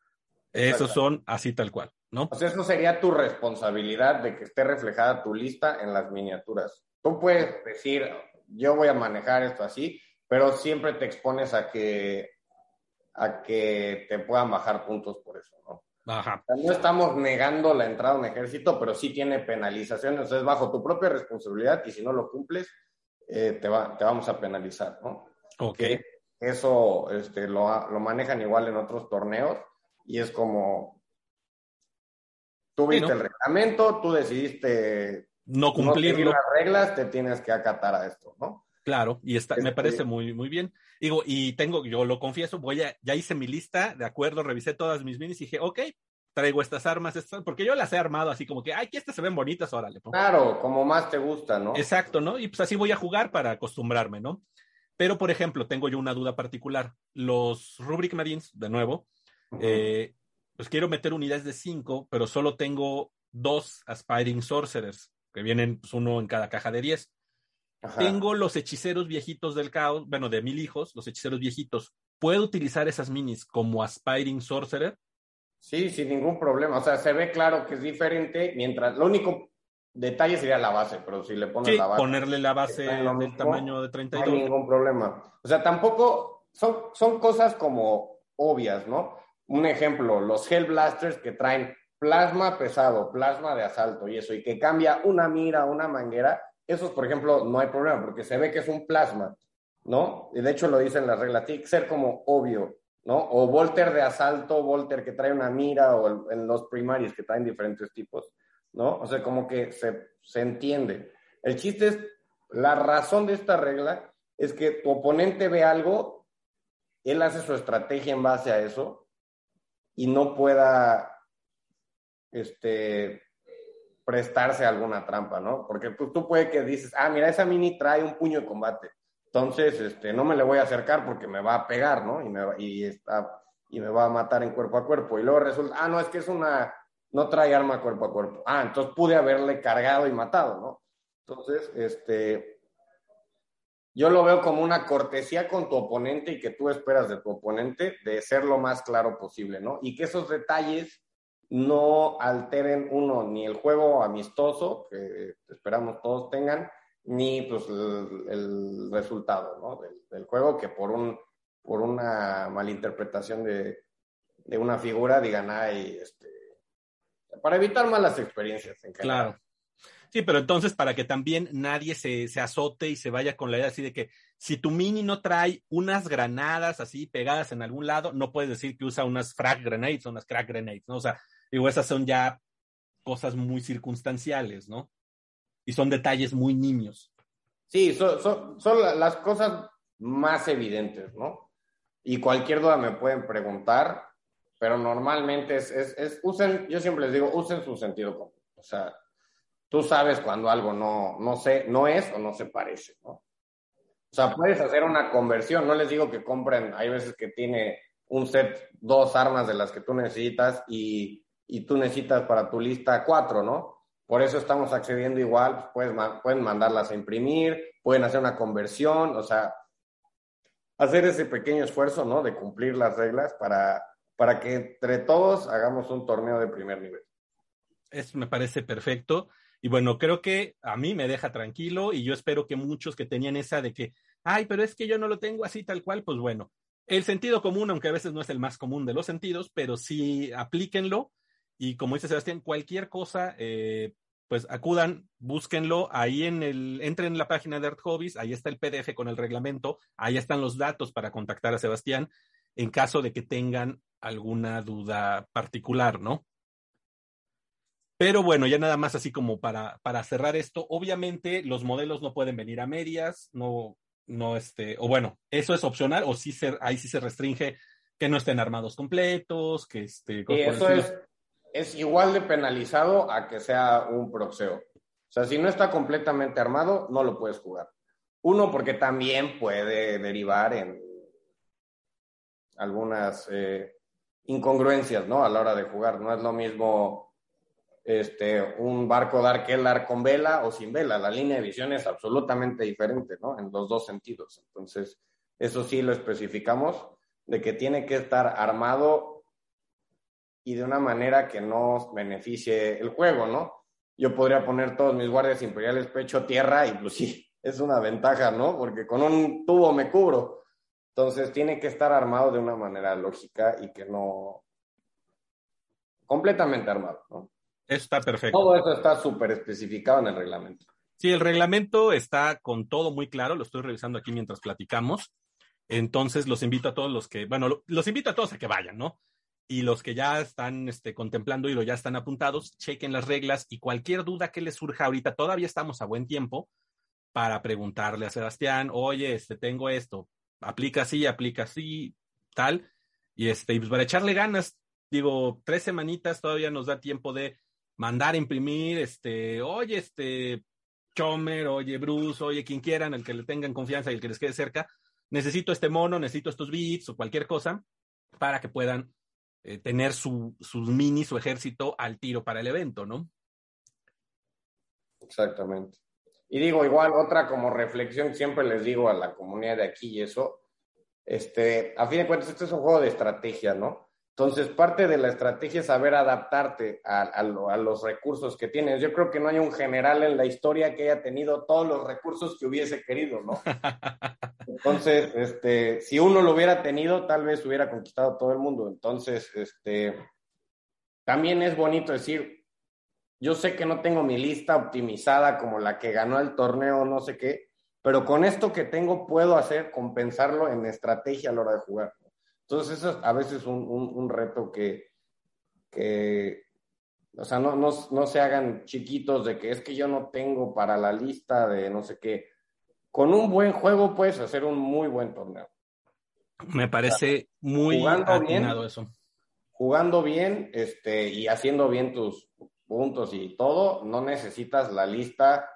Esos son así tal cual, ¿no? Pues eso sería tu responsabilidad de que esté reflejada tu lista en las miniaturas. Tú puedes decir, yo voy a manejar esto así, pero siempre te expones a que, a que te puedan bajar puntos por eso, ¿no? Ajá. no estamos negando la entrada a un ejército, pero sí tiene penalizaciones, es bajo tu propia responsabilidad y si no lo cumples, eh, te, va, te vamos a penalizar, ¿no? Ok. eso este, lo, lo, manejan igual en otros torneos y es como, tú viste el reglamento, tú decidiste no cumplir las reglas, te tienes que acatar a esto, ¿no? Claro, y está, me parece muy, muy bien. Digo, y tengo, yo lo confieso, voy a, ya hice mi lista, de acuerdo, revisé todas mis minis y dije, ok, traigo estas armas, estas, porque yo las he armado así como que, ay, que estas se ven bonitas, órale. Claro, como más te gusta, ¿no? Exacto, ¿no? Y pues así voy a jugar para acostumbrarme, ¿no? Pero, por ejemplo, tengo yo una duda particular. Los Rubric Marines, de nuevo, eh, pues quiero meter unidades de cinco, pero solo tengo dos Aspiring Sorcerers, que vienen pues, uno en cada caja de diez. Tengo los hechiceros viejitos del caos, bueno, de mil hijos, los hechiceros viejitos. ¿Puedo utilizar esas minis como Aspiring Sorcerer? Sí, sin ningún problema. O sea, se ve claro que es diferente, mientras lo único detalle sería la base, pero si le pones la base. Ponerle la base del tamaño de 32. No hay ningún problema. O sea, tampoco son, son cosas como obvias, ¿no? Un ejemplo, los Hellblasters que traen plasma pesado, plasma de asalto y eso, y que cambia una mira, una manguera, esos, por ejemplo, no hay problema, porque se ve que es un plasma, ¿no? Y de hecho lo dicen las reglas, tiene que ser como obvio. ¿no? O Volter de asalto, Volter que trae una mira, o en los primarios que traen diferentes tipos, ¿no? O sea, como que se, se entiende. El chiste es, la razón de esta regla es que tu oponente ve algo, él hace su estrategia en base a eso y no pueda, este, prestarse a alguna trampa, ¿no? Porque tú, tú puede que dices, ah, mira, esa mini trae un puño de combate entonces, este, no me le voy a acercar porque me va a pegar, ¿no? Y me, y, está, y me va a matar en cuerpo a cuerpo. Y luego resulta, ah, no, es que es una, no trae arma cuerpo a cuerpo. Ah, entonces pude haberle cargado y matado, ¿no? Entonces, este, yo lo veo como una cortesía con tu oponente y que tú esperas de tu oponente de ser lo más claro posible, ¿no? Y que esos detalles no alteren uno ni el juego amistoso que esperamos todos tengan, ni pues el, resultado ¿no? del, juego que por un por una malinterpretación de, de una figura digan ay este para evitar malas experiencias en claro sí pero entonces para que también nadie se, se azote y se vaya con la idea así de que si tu mini no trae unas granadas así pegadas en algún lado no puedes decir que usa unas frag grenades o unas crack grenades no o sea digo esas son ya cosas muy circunstanciales no y son detalles muy niños. Sí, son, las cosas más evidentes, ¿no? Y cualquier duda me pueden preguntar, pero normalmente es, es, es, usen, yo siempre les digo, usen su sentido común. O sea, tú sabes cuando algo no, no, sé, no es o no se parece, ¿no? O sea, puedes hacer una conversión, no les digo que compren, hay veces que tiene un set, dos armas de las que tú necesitas y, y tú necesitas para tu lista cuatro, ¿no? Por eso estamos accediendo igual, pues pueden mandarlas a imprimir, pueden hacer una conversión, o sea, hacer ese pequeño esfuerzo, ¿no? De cumplir las reglas para, para que entre todos hagamos un torneo de primer nivel. Eso me parece perfecto. Y bueno, creo que a mí me deja tranquilo y yo espero que muchos que tenían esa de que, ay, pero es que yo no lo tengo así tal cual, pues bueno, el sentido común, aunque a veces no es el más común de los sentidos, pero sí aplíquenlo. Y como dice Sebastián, cualquier cosa, eh, pues acudan, búsquenlo, ahí en el, entren en la página de Art Hobbies, ahí está el PDF con el reglamento, ahí están los datos para contactar a Sebastián en caso de que tengan alguna duda particular, ¿no? Pero bueno, ya nada más así como para, para cerrar esto, obviamente los modelos no pueden venir a medias, no, no este, o bueno, eso es opcional, o sí se, ahí sí se restringe que no estén armados completos, que este. eso es, es igual de penalizado a que sea un proxeo. O sea, si no está completamente armado, no lo puedes jugar. Uno, porque también puede derivar en algunas eh, incongruencias, ¿no? A la hora de jugar. No es lo mismo este, un barco Darkelar con vela o sin vela. La línea de visión es absolutamente diferente, ¿no? En los dos sentidos. Entonces, eso sí lo especificamos, de que tiene que estar armado y de una manera que no beneficie el juego, ¿no? Yo podría poner todos mis guardias imperiales pecho tierra y pues sí, es una ventaja, ¿no? Porque con un tubo me cubro. Entonces tiene que estar armado de una manera lógica y que no... completamente armado, ¿no? Está perfecto. Todo eso está súper especificado en el reglamento. Sí, el reglamento está con todo muy claro, lo estoy revisando aquí mientras platicamos. Entonces los invito a todos los que, bueno, los invito a todos a que vayan, ¿no? Y los que ya están este, contemplando y lo ya están apuntados, chequen las reglas y cualquier duda que les surja ahorita, todavía estamos a buen tiempo para preguntarle a Sebastián, oye, este, tengo esto, aplica así, aplica así, tal. Y este, pues para echarle ganas, digo, tres semanitas todavía nos da tiempo de mandar a imprimir, este, oye, este, Chomer, oye, Bruce, oye, quien quieran, el que le tengan confianza y el que les quede cerca, necesito este mono, necesito estos bits o cualquier cosa para que puedan eh, tener su, sus mini, su ejército al tiro para el evento, ¿no? Exactamente. Y digo, igual, otra como reflexión, siempre les digo a la comunidad de aquí y eso, este, a fin de cuentas, este es un juego de estrategia, ¿no? Entonces, parte de la estrategia es saber adaptarte a, los recursos que tienes. Yo creo que no hay un general en la historia que haya tenido todos los recursos que hubiese querido, ¿no? *laughs* Entonces, este, si uno lo hubiera tenido, tal vez hubiera conquistado todo el mundo. Entonces, este, también es bonito decir, yo sé que no tengo mi lista optimizada como la que ganó el torneo, no sé qué, pero con esto que tengo puedo hacer compensarlo en estrategia a la hora de jugar. Entonces, eso es a veces un, un, reto que, que, o sea, no, no, no, se hagan chiquitos de que es que yo no tengo para la lista de no sé qué. Con un buen juego puedes hacer un muy buen torneo. Me parece muy atinado eso. Jugando bien este, y haciendo bien tus puntos y todo, no necesitas la lista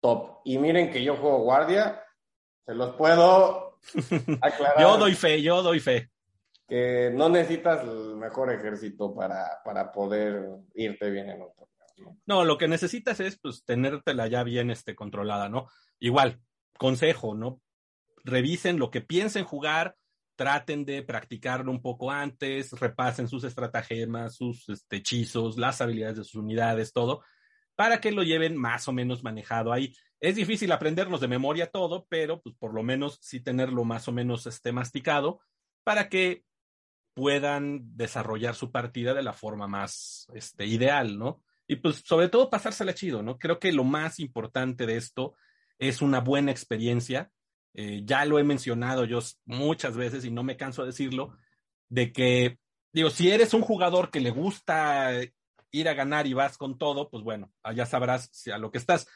top. Y miren que yo juego guardia, se los puedo yo doy fe, yo doy fe. Que no necesitas el mejor ejército para, para poder irte bien en otro. ¿no? no, lo que necesitas es pues tenértela ya bien este, controlada, ¿no? Igual, consejo, ¿no? Revisen lo que piensen jugar, traten de practicarlo un poco antes, repasen sus estratagemas, sus este, hechizos, las habilidades de sus unidades, todo, para que lo lleven más o menos manejado ahí. Es difícil aprendernos de memoria todo, pero pues por lo menos sí tenerlo más o menos este, masticado para que puedan desarrollar su partida de la forma más este, ideal, ¿no? Y pues sobre todo pasársela chido, ¿no? Creo que lo más importante de esto es una buena experiencia. Eh, ya lo he mencionado yo muchas veces y no me canso de decirlo, de que, digo, si eres un jugador que le gusta ir a ganar y vas con todo, pues bueno, ya sabrás a lo que estás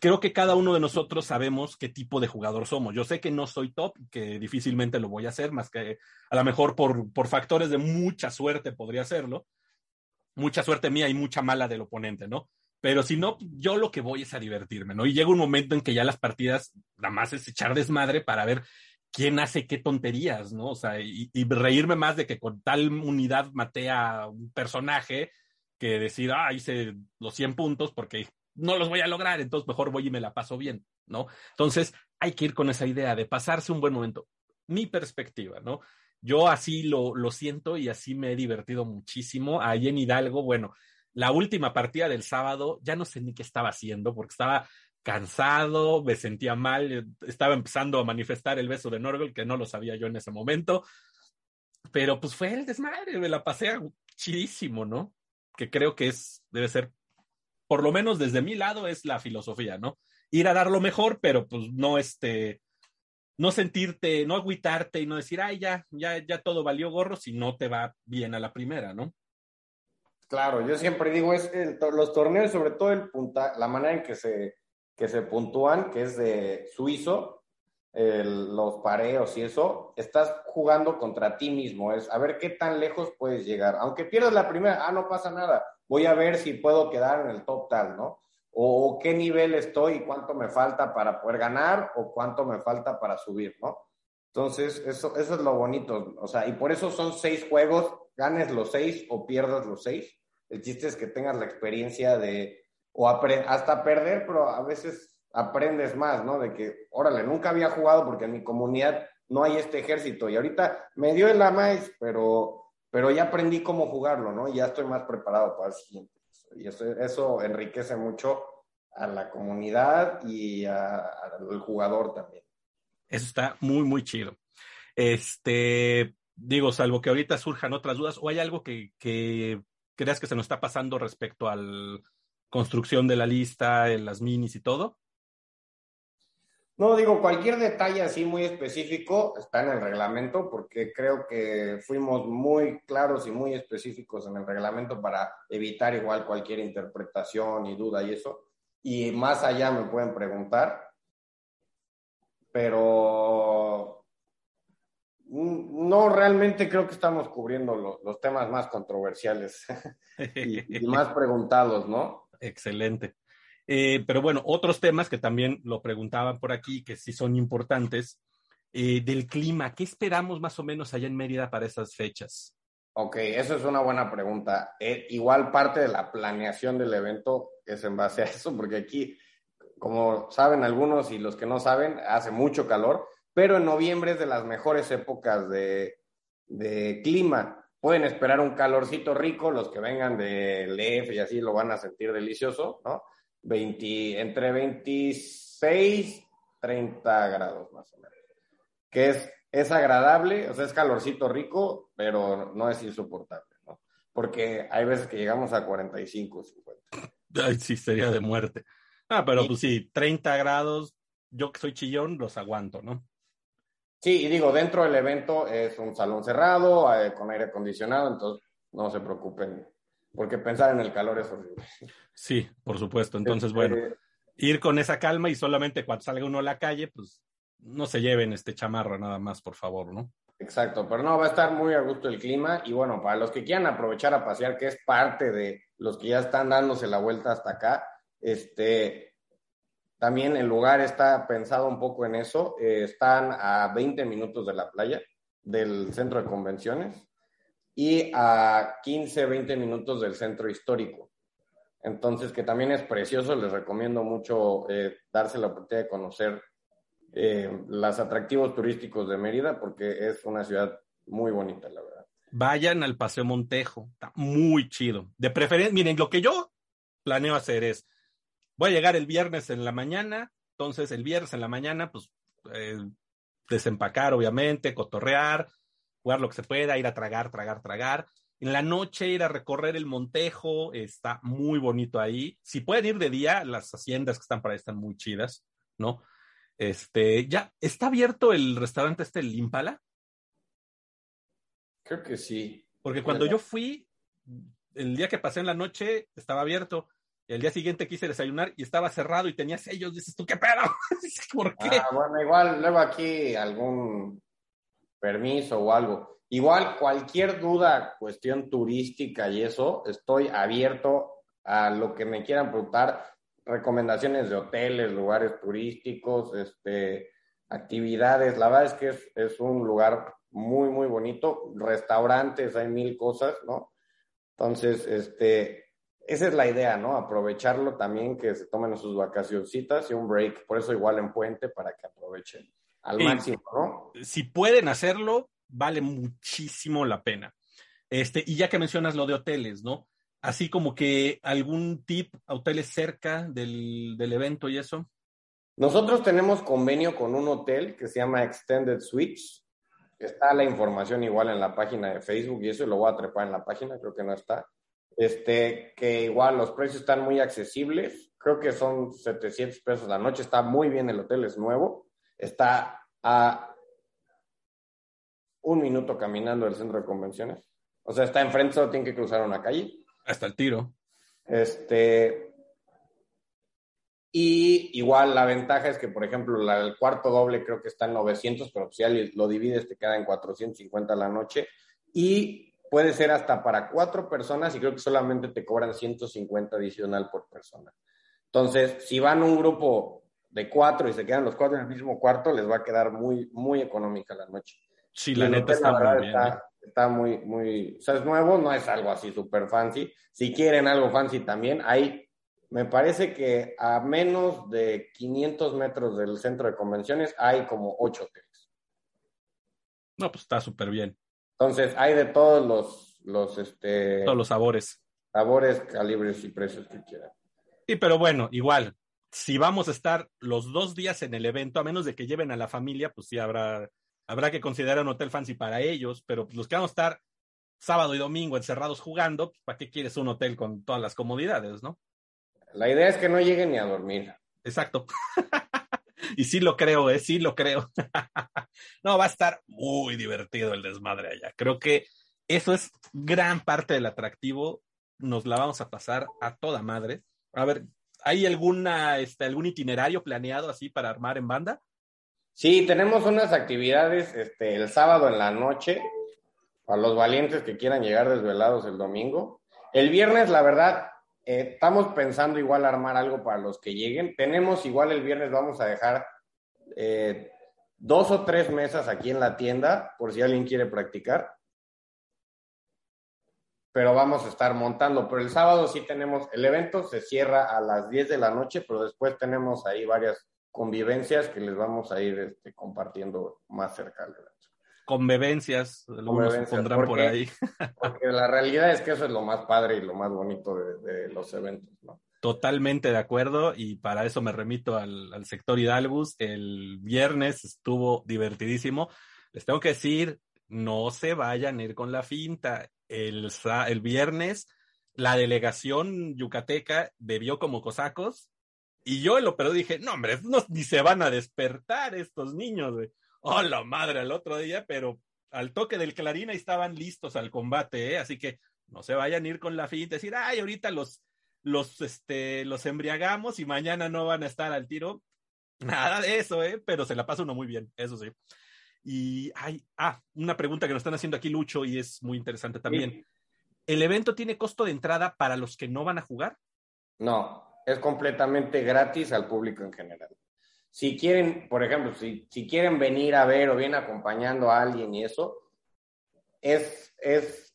creo que cada uno de nosotros sabemos qué tipo de jugador somos. Yo sé que no soy top, que difícilmente lo voy a hacer, más que a lo mejor por, por factores de mucha suerte podría hacerlo. Mucha suerte mía y mucha mala del oponente, ¿no? Pero si no, yo lo que voy es a divertirme, ¿no? Y llega un momento en que ya las partidas, nada más es echar desmadre para ver quién hace qué tonterías, ¿no? O sea, y, reírme más de que con tal unidad maté a un personaje que decir, ah, hice los 100 puntos porque no los voy a lograr, entonces mejor voy y me la paso bien, ¿no? Entonces hay que ir con esa idea de pasarse un buen momento. Mi perspectiva, ¿no? Yo así lo, lo siento y así me he divertido muchísimo. Ahí en Hidalgo, bueno, la última partida del sábado ya no sé ni qué estaba haciendo porque estaba cansado, me sentía mal, estaba empezando a manifestar el beso de Norgol, que no lo sabía yo en ese momento. Pero pues fue el desmadre, me la pasé chidísimo, ¿no? Que creo que es, debe ser por lo menos desde mi lado, es la filosofía, ¿no? Ir a dar lo mejor, pero pues no este, no sentirte, no agüitarte y no decir, ay, ya, ya, ya todo valió gorro si no te va bien a la primera, ¿no? Claro, yo siempre digo, es los torneos, sobre todo el punta, la manera en que se, que se puntúan, que es de suizo, los pareos y eso, estás jugando contra ti mismo, es a ver qué tan lejos puedes llegar. Aunque pierdas la primera, ah, no pasa nada, voy a ver si puedo quedar en el top tal, ¿no? O, qué nivel estoy y cuánto me falta para poder ganar o cuánto me falta para subir, ¿no? Entonces, eso, eso es lo bonito, o sea, y por eso son seis juegos ganes los seis o pierdas los seis. El chiste es que tengas la experiencia de, o hasta perder, pero a veces aprendes más, ¿no? De que, órale, nunca había jugado porque en mi comunidad no hay este ejército y ahorita me dio el la maíz, pero, pero ya aprendí cómo jugarlo, ¿no? Ya estoy más preparado para el siguiente. Y eso, eso enriquece mucho a la comunidad y al jugador también. Eso está muy, muy chido. Este, digo, salvo que ahorita surjan otras dudas, o hay algo que, que creas que se nos está pasando respecto a la construcción de la lista, en las minis y todo. No, digo, cualquier detalle así muy específico está en el reglamento, porque creo que fuimos muy claros y muy específicos en el reglamento para evitar igual cualquier interpretación y duda y eso. Y más allá me pueden preguntar, pero no realmente creo que estamos cubriendo los temas más controversiales *laughs* y más preguntados, ¿no? Excelente. Eh, pero bueno, otros temas que también lo preguntaban por aquí, que sí son importantes, eh, del clima, ¿qué esperamos más o menos allá en Mérida para esas fechas? Ok, eso es una buena pregunta. Eh, igual parte de la planeación del evento es en base a eso, porque aquí, como saben algunos y los que no saben, hace mucho calor, pero en noviembre es de las mejores épocas de, de clima. Pueden esperar un calorcito rico, los que vengan del EF y así lo van a sentir delicioso, ¿no? 20, entre 26, 30 grados más o menos. Que es, es agradable, o sea, es calorcito rico, pero no es insoportable, ¿no? Porque hay veces que llegamos a 45, 50. Ay, sí, sería de muerte. Ah, pero pues sí, 30 grados, yo que soy chillón, los aguanto, ¿no? Sí, y digo, dentro del evento es un salón cerrado, eh, con aire acondicionado, entonces no se preocupen porque pensar en el calor es horrible. Sí, por supuesto. Entonces, bueno, este, ir con esa calma y solamente cuando salga uno a la calle, pues no se lleven este chamarro nada más, por favor, ¿no? Exacto, pero no, va a estar muy a gusto el clima y bueno, para los que quieran aprovechar a pasear, que es parte de los que ya están dándose la vuelta hasta acá, este, también el lugar está pensado un poco en eso, eh, están a 20 minutos de la playa, del centro de convenciones, y a 15, 20 minutos del centro histórico. Entonces, que también es precioso, les recomiendo mucho eh, darse la oportunidad de conocer eh, los atractivos turísticos de Mérida, porque es una ciudad muy bonita, la verdad. Vayan al Paseo Montejo, está muy chido. De preferencia, miren, lo que yo planeo hacer es, voy a llegar el viernes en la mañana, entonces el viernes en la mañana, pues eh, desempacar, obviamente, cotorrear, jugar lo que se pueda, ir a tragar, tragar, tragar. En la noche ir a recorrer el Montejo, está muy bonito ahí. Si pueden ir de día, las haciendas que están por ahí están muy chidas, ¿no? Este, ya, ¿está abierto el restaurante este, el Impala? Creo que sí. Porque cuando yo fui, el día que pasé en la noche, estaba abierto. El día siguiente quise desayunar y estaba cerrado y tenía sellos. Dices tú, ¿qué pedo? *laughs* ¿Por qué? Ah, bueno, igual luego aquí algún permiso o algo. Igual, cualquier duda, cuestión turística y eso, estoy abierto a lo que me quieran preguntar, recomendaciones de hoteles, lugares turísticos, este, actividades. La verdad es que es, es un lugar muy, muy bonito. Restaurantes, hay mil cosas, ¿no? Entonces, este, esa es la idea, ¿no? Aprovecharlo también, que se tomen sus vacacioncitas y un break. Por eso igual en Puente, para que aprovechen al máximo, ¿no? Si pueden hacerlo, vale muchísimo la pena. Este, y ya que mencionas lo de hoteles, ¿no? Así como que algún tip a hoteles cerca del, del evento y eso. Nosotros tenemos convenio con un hotel que se llama Extended Suites. Está la información igual en la página de Facebook y eso lo voy a trepar en la página, creo que no está. Este, que igual los precios están muy accesibles, creo que son 700 pesos la noche, está muy bien el hotel, es nuevo está a un minuto caminando del centro de convenciones. O sea, está enfrente, solo tiene que cruzar una calle. Hasta el tiro. Este. Y igual la ventaja es que, por ejemplo, el cuarto doble creo que está en 900, pero si lo divides te queda en 450 la noche. Y puede ser hasta para cuatro personas y creo que solamente te cobran 150 adicional por persona. Entonces, si van un grupo de cuatro y se quedan los cuatro en el mismo cuarto, les va a quedar muy, muy económica la noche. Sí, la neta está, muy bien, ¿eh? está muy, muy, o sea, es nuevo, no es algo así súper fancy. Si quieren algo fancy también, hay, me parece que a menos de 500 metros del centro de convenciones hay como ocho hoteles. No, pues está súper bien. Entonces, hay de todos los, los, este... Todos los sabores. Sabores, calibres y precios que quieran. Sí, pero bueno, igual, si vamos a estar los dos días en el evento, a menos de que lleven a la familia, pues sí habrá, habrá que considerar un hotel fancy para ellos, pero los que vamos a estar sábado y domingo encerrados jugando, pues, ¿para qué quieres un hotel con todas las comodidades, no? La idea es que no lleguen ni a dormir. Exacto. *laughs* y sí lo creo, ¿eh? Sí lo creo. *laughs* no, va a estar muy divertido el desmadre allá. Creo que eso es gran parte del atractivo. Nos la vamos a pasar a toda madre. A ver, ¿hay alguna, este, algún itinerario planeado así para armar en banda? Sí, tenemos unas actividades este, el sábado en la noche para los valientes que quieran llegar desvelados el domingo. El viernes, la verdad, eh, estamos pensando igual armar algo para los que lleguen. Tenemos igual el viernes, vamos a dejar eh, dos o tres mesas aquí en la tienda por si alguien quiere practicar. Pero vamos a estar montando. Pero el sábado sí tenemos, el evento se cierra a las 10 de la noche, pero después tenemos ahí varias convivencias que les vamos a ir este, compartiendo más cerca del evento convivencias, algunos pondrán por ahí. *laughs* Porque la realidad es que eso es lo más padre y lo más bonito de, los eventos, ¿no? Totalmente de acuerdo y para eso me remito al, al, sector Hidalgus. El viernes estuvo divertidísimo. Les tengo que decir, no se vayan a ir con la finta. El, el viernes la delegación yucateca bebió como cosacos y yo lo pero dije, no hombre, ni se van a despertar estos niños, güey oh la madre el otro día, pero al toque del clarín ahí estaban listos al combate, ¿eh? así que no se vayan a ir con la finta, decir, ay, ahorita los, los, este, los embriagamos y mañana no van a estar al tiro. Nada de eso, ¿eh? Pero se la pasa uno muy bien, eso sí. Y hay, ah, una pregunta que nos están haciendo aquí, Lucho, y es muy interesante también. ¿El evento tiene costo de entrada para los que no van a jugar? No, es completamente gratis al público en general si quieren, por ejemplo, si, si quieren venir a ver o bien acompañando a alguien y eso, es, es,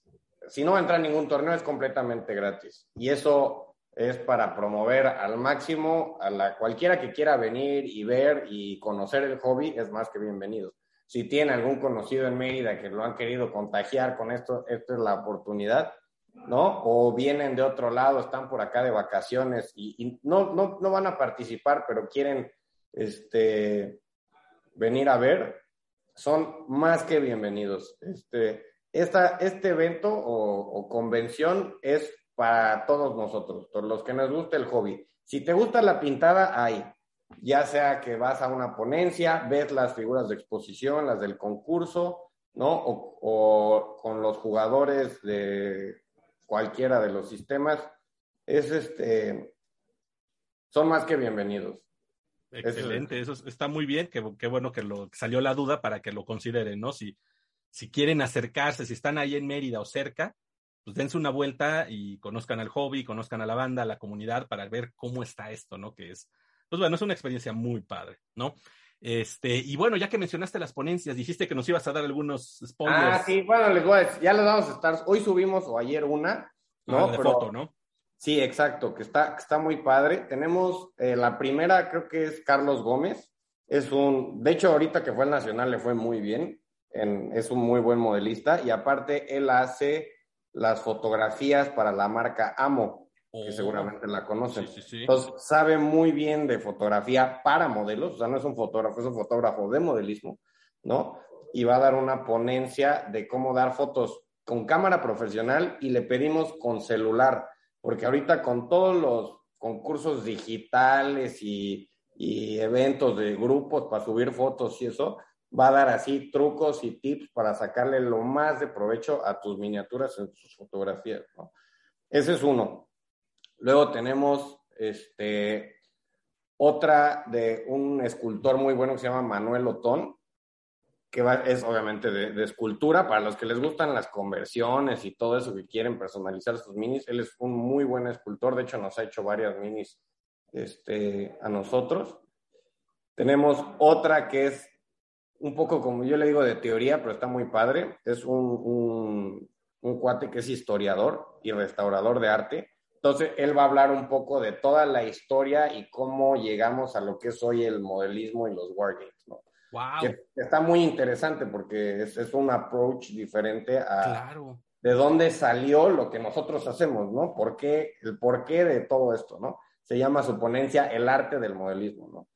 si no entra en ningún torneo, es completamente gratis. Y eso es para promover al máximo a la cualquiera que quiera venir y ver y conocer el hobby, es más que bienvenido. Si tiene algún conocido en Mérida que lo han querido contagiar con esto, esta es la oportunidad, ¿no? O vienen de otro lado, están por acá de vacaciones y, no, no, no van a participar, pero quieren este, venir a ver, son más que bienvenidos. Este, esta, este evento o, convención es para todos nosotros, todos los que nos gusta el hobby. Si te gusta la pintada, hay. Ya sea que vas a una ponencia, ves las figuras de exposición, las del concurso, ¿no? O, con los jugadores de cualquiera de los sistemas, es este, son más que bienvenidos. Excelente, eso está muy bien, qué, bueno que lo salió la duda para que lo consideren, ¿no? Si, si quieren acercarse, si están ahí en Mérida o cerca, pues dense una vuelta y conozcan al hobby, conozcan a la banda, a la comunidad para ver cómo está esto, ¿no? Que es, pues bueno, es una experiencia muy padre, ¿no? Este, y bueno, ya que mencionaste las ponencias, dijiste que nos ibas a dar algunos spoilers. Ah, sí, bueno, les voy a decir, ya les vamos a estar, hoy subimos o ayer una, ¿no? Ah, de foto, ¿no? Sí, exacto, que está, está muy padre. Tenemos eh, la primera, creo que es Carlos Gómez. Es un, de hecho, ahorita que fue el Nacional le fue muy bien. es un muy buen modelista y aparte él hace las fotografías para la marca Amo, que oh. seguramente la conocen. Entonces, sabe muy bien de fotografía para modelos, o sea, no es un fotógrafo, es un fotógrafo de modelismo, ¿no? Y va a dar una ponencia de cómo dar fotos con cámara profesional y le pedimos con celular porque ahorita con todos los concursos digitales y, eventos de grupos para subir fotos y eso, va a dar así trucos y tips para sacarle lo más de provecho a tus miniaturas en tus fotografías. ¿no? Ese es uno. Luego tenemos este, otra de un escultor muy bueno que se llama Manuel Otón, que es obviamente de, escultura, para los que les gustan las conversiones y todo eso que quieren personalizar sus minis, él es un muy buen escultor, de hecho nos ha hecho varias minis este, a nosotros. Tenemos otra que es un poco como yo le digo de teoría, pero está muy padre. Es un, un, cuate que es historiador y restaurador de arte. Entonces, él va a hablar un poco de toda la historia y cómo llegamos a lo que es hoy el modelismo y los wargames, ¿no? Wow. está muy interesante porque es, es un approach diferente a claro. de dónde salió lo que nosotros hacemos, ¿no? ¿Por qué, el porqué de todo esto, ¿no? Se llama su ponencia El arte del modelismo, ¿no?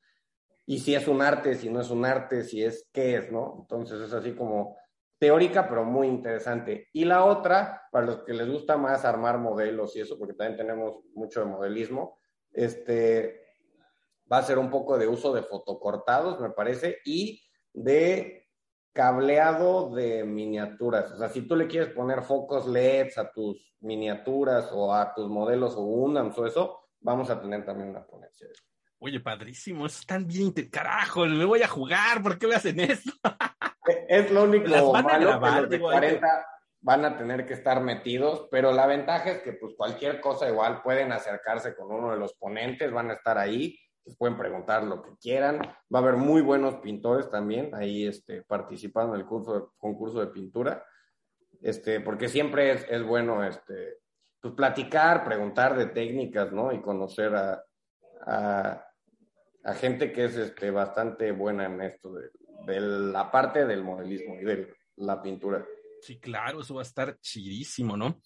y si es un arte, si no es un arte, si es qué es, ¿no? Entonces es así como teórica, pero muy interesante. Y la otra, para los que les gusta más armar modelos y eso, porque también tenemos mucho de modelismo, este, va a ser un poco de uso de fotocortados, me parece, y de cableado de miniaturas. O sea, si tú le quieres poner focos LEDs a tus miniaturas o a tus modelos o UNAMS o eso, vamos a tener también una ponencia. Oye, padrísimo, están bien, carajo, me voy a jugar, ¿por qué me hacen esto? *laughs* es lo único Las van a grabar, que 40 van a tener que estar metidos, pero la ventaja es que pues cualquier cosa igual pueden acercarse con uno de los ponentes, van a estar ahí, les pueden preguntar lo que quieran, va a haber muy buenos pintores también ahí este, participando en el curso de, concurso de pintura, este, porque siempre es, es bueno este, pues platicar, preguntar de técnicas, ¿no? Y conocer a, a, a gente que es este, bastante buena en esto de, la parte del modelismo y de la pintura. Sí, claro, eso va a estar chidísimo, ¿no?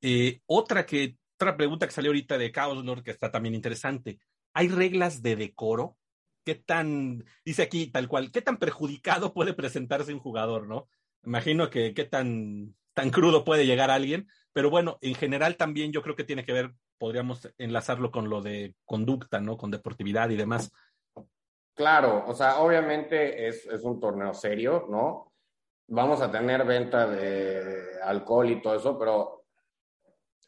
Eh, otra que, otra pregunta que salió ahorita de Chaos Lord, que está también interesante. ¿Hay reglas de decoro? ¿Qué tan, dice aquí tal cual, qué tan perjudicado puede presentarse un jugador, no? Imagino que qué tan, tan crudo puede llegar alguien, pero bueno, en general también yo creo que tiene que ver, podríamos enlazarlo con lo de conducta, ¿no? Con deportividad y demás. Claro, o sea, obviamente es, un torneo serio, ¿no? Vamos a tener venta de alcohol y todo eso, pero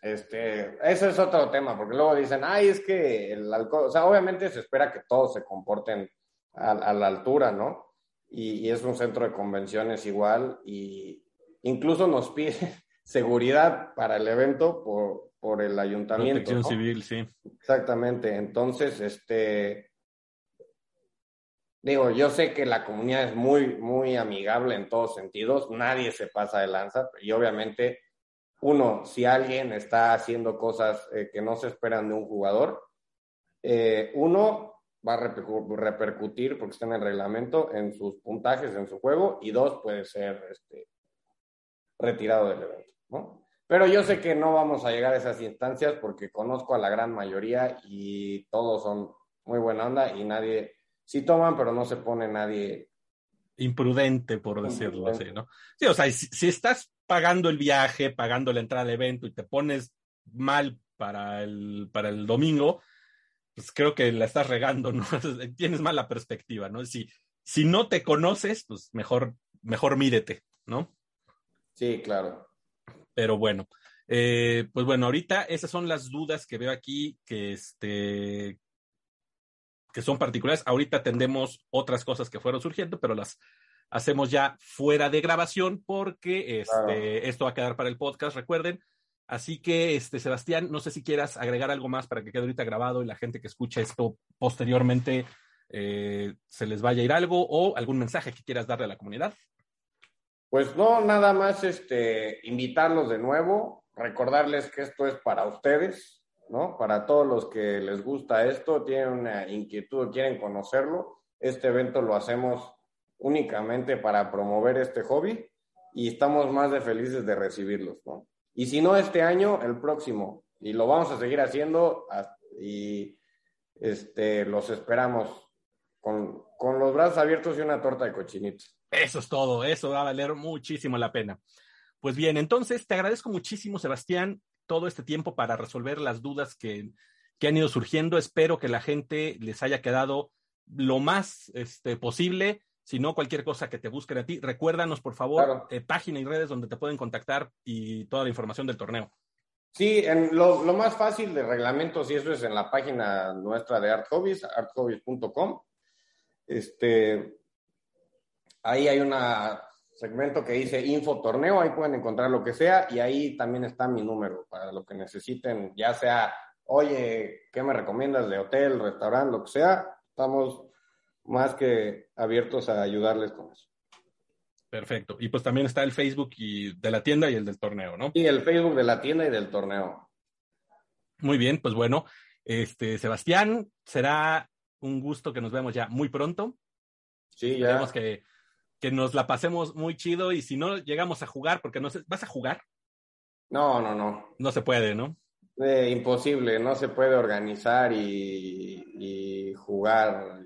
este, ese es otro tema, porque luego dicen, ay, es que el alcohol, o sea, obviamente se espera que todos se comporten a, la altura, ¿no? Y, y, es un centro de convenciones igual, y incluso nos pide *laughs* seguridad para el evento por, por el ayuntamiento. Protección civil, sí. Exactamente, entonces, este digo, yo sé que la comunidad es muy, muy amigable en todos sentidos, nadie se pasa de lanza y obviamente, uno, si alguien está haciendo cosas eh, que no se esperan de un jugador, eh, uno va a repercutir, porque está en el reglamento, en sus puntajes en su juego y dos, puede ser este, retirado del evento, ¿no? Pero yo sé que no vamos a llegar a esas instancias porque conozco a la gran mayoría y todos son muy buena onda y nadie sí toman, pero no se pone nadie. Imprudente, por decirlo así, ¿no? Sí, o sea, si, estás pagando el viaje, pagando la entrada al evento y te pones mal para el, para el domingo, pues creo que la estás regando, ¿no? *laughs* Tienes mala perspectiva, ¿no? Si, si no te conoces, pues mejor, mejor mírete, ¿no? Sí, claro. Pero bueno, eh, pues bueno, ahorita esas son las dudas que veo aquí que, este, que son particulares. Ahorita tendemos otras cosas que fueron surgiendo, pero las hacemos ya fuera de grabación porque este, esto va a quedar para el podcast, recuerden. Así que, este, Sebastián, no sé si quieras agregar algo más para que quede ahorita grabado y la gente que escucha esto posteriormente eh, se les vaya a ir algo o algún mensaje que quieras darle a la comunidad. Pues no, nada más este, invitarlos de nuevo, recordarles que esto es para ustedes, ¿no? Para todos los que les gusta esto, tienen una inquietud, quieren conocerlo, este evento lo hacemos únicamente para promover este hobby y estamos más de felices de recibirlos. Y si no este año, el próximo. Y lo vamos a seguir haciendo y este, los esperamos con, con los brazos abiertos y una torta de cochinitos. Eso es todo, eso va a valer muchísimo la pena. Pues bien, entonces te agradezco muchísimo, Sebastián todo este tiempo para resolver las dudas que, han ido surgiendo. Espero que la gente les haya quedado lo más este, posible. Si no, cualquier cosa que te busquen a ti, recuérdanos, por favor, eh, página y redes donde te pueden contactar y toda la información del torneo. Sí, en lo, más fácil de reglamentos y eso es en la página nuestra de Art Hobbies, arthobbies.com. Este, ahí hay una segmento que dice Info Torneo, ahí pueden encontrar lo que sea y ahí también está mi número para lo que necesiten, ya sea, oye, ¿qué me recomiendas de hotel, restaurante, lo que sea? Estamos más que abiertos a ayudarles con eso. Perfecto. Y pues también está el Facebook y de la tienda y el del torneo, ¿no? Y el Facebook de la tienda y del torneo. Muy bien, pues bueno, este Sebastián, será un gusto que nos vemos ya muy pronto. Sí, ya. Esperemos que, que nos la pasemos muy chido y si no llegamos a jugar, porque no sé, ¿vas a jugar? No, no, no. No se puede, ¿no? Eh, imposible, no se puede organizar y, y jugar.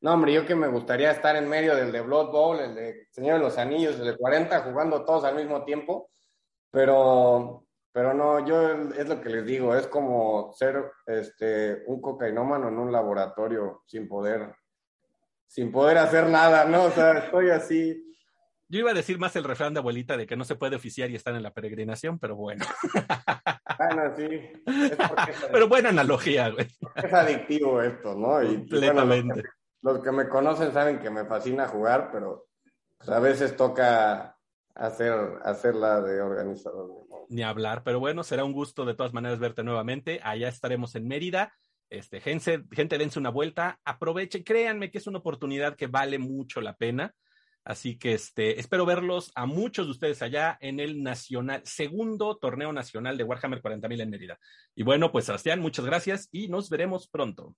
No, hombre, yo que me gustaría estar en medio del de Blood Bowl, el de Señor de los Anillos, el de 40, jugando todos al mismo tiempo, pero, pero no, yo es lo que les digo, es como ser este, un cocainómano en un laboratorio sin poder, sin poder hacer nada, ¿no? O sea, estoy así. Yo iba a decir más el refrán de abuelita de que no se puede oficiar y estar en la peregrinación, pero bueno. Bueno, sí. Es *laughs* pero buena analogía, güey. Es adictivo esto, ¿no? Y, Completamente. Bueno, los, que me conocen saben que me fascina jugar, pero pues, a veces toca hacer, hacerla de organizador. Ni hablar, pero bueno, será un gusto de todas maneras verte nuevamente. Allá estaremos en Mérida. Este, gente, gente, dense una vuelta, aprovechen, créanme que es una oportunidad que vale mucho la pena. Así que este, espero verlos a muchos de ustedes allá en el nacional, segundo torneo nacional de Warhammer 40.000 en Mérida. Y bueno, pues Sebastián, muchas gracias y nos veremos pronto.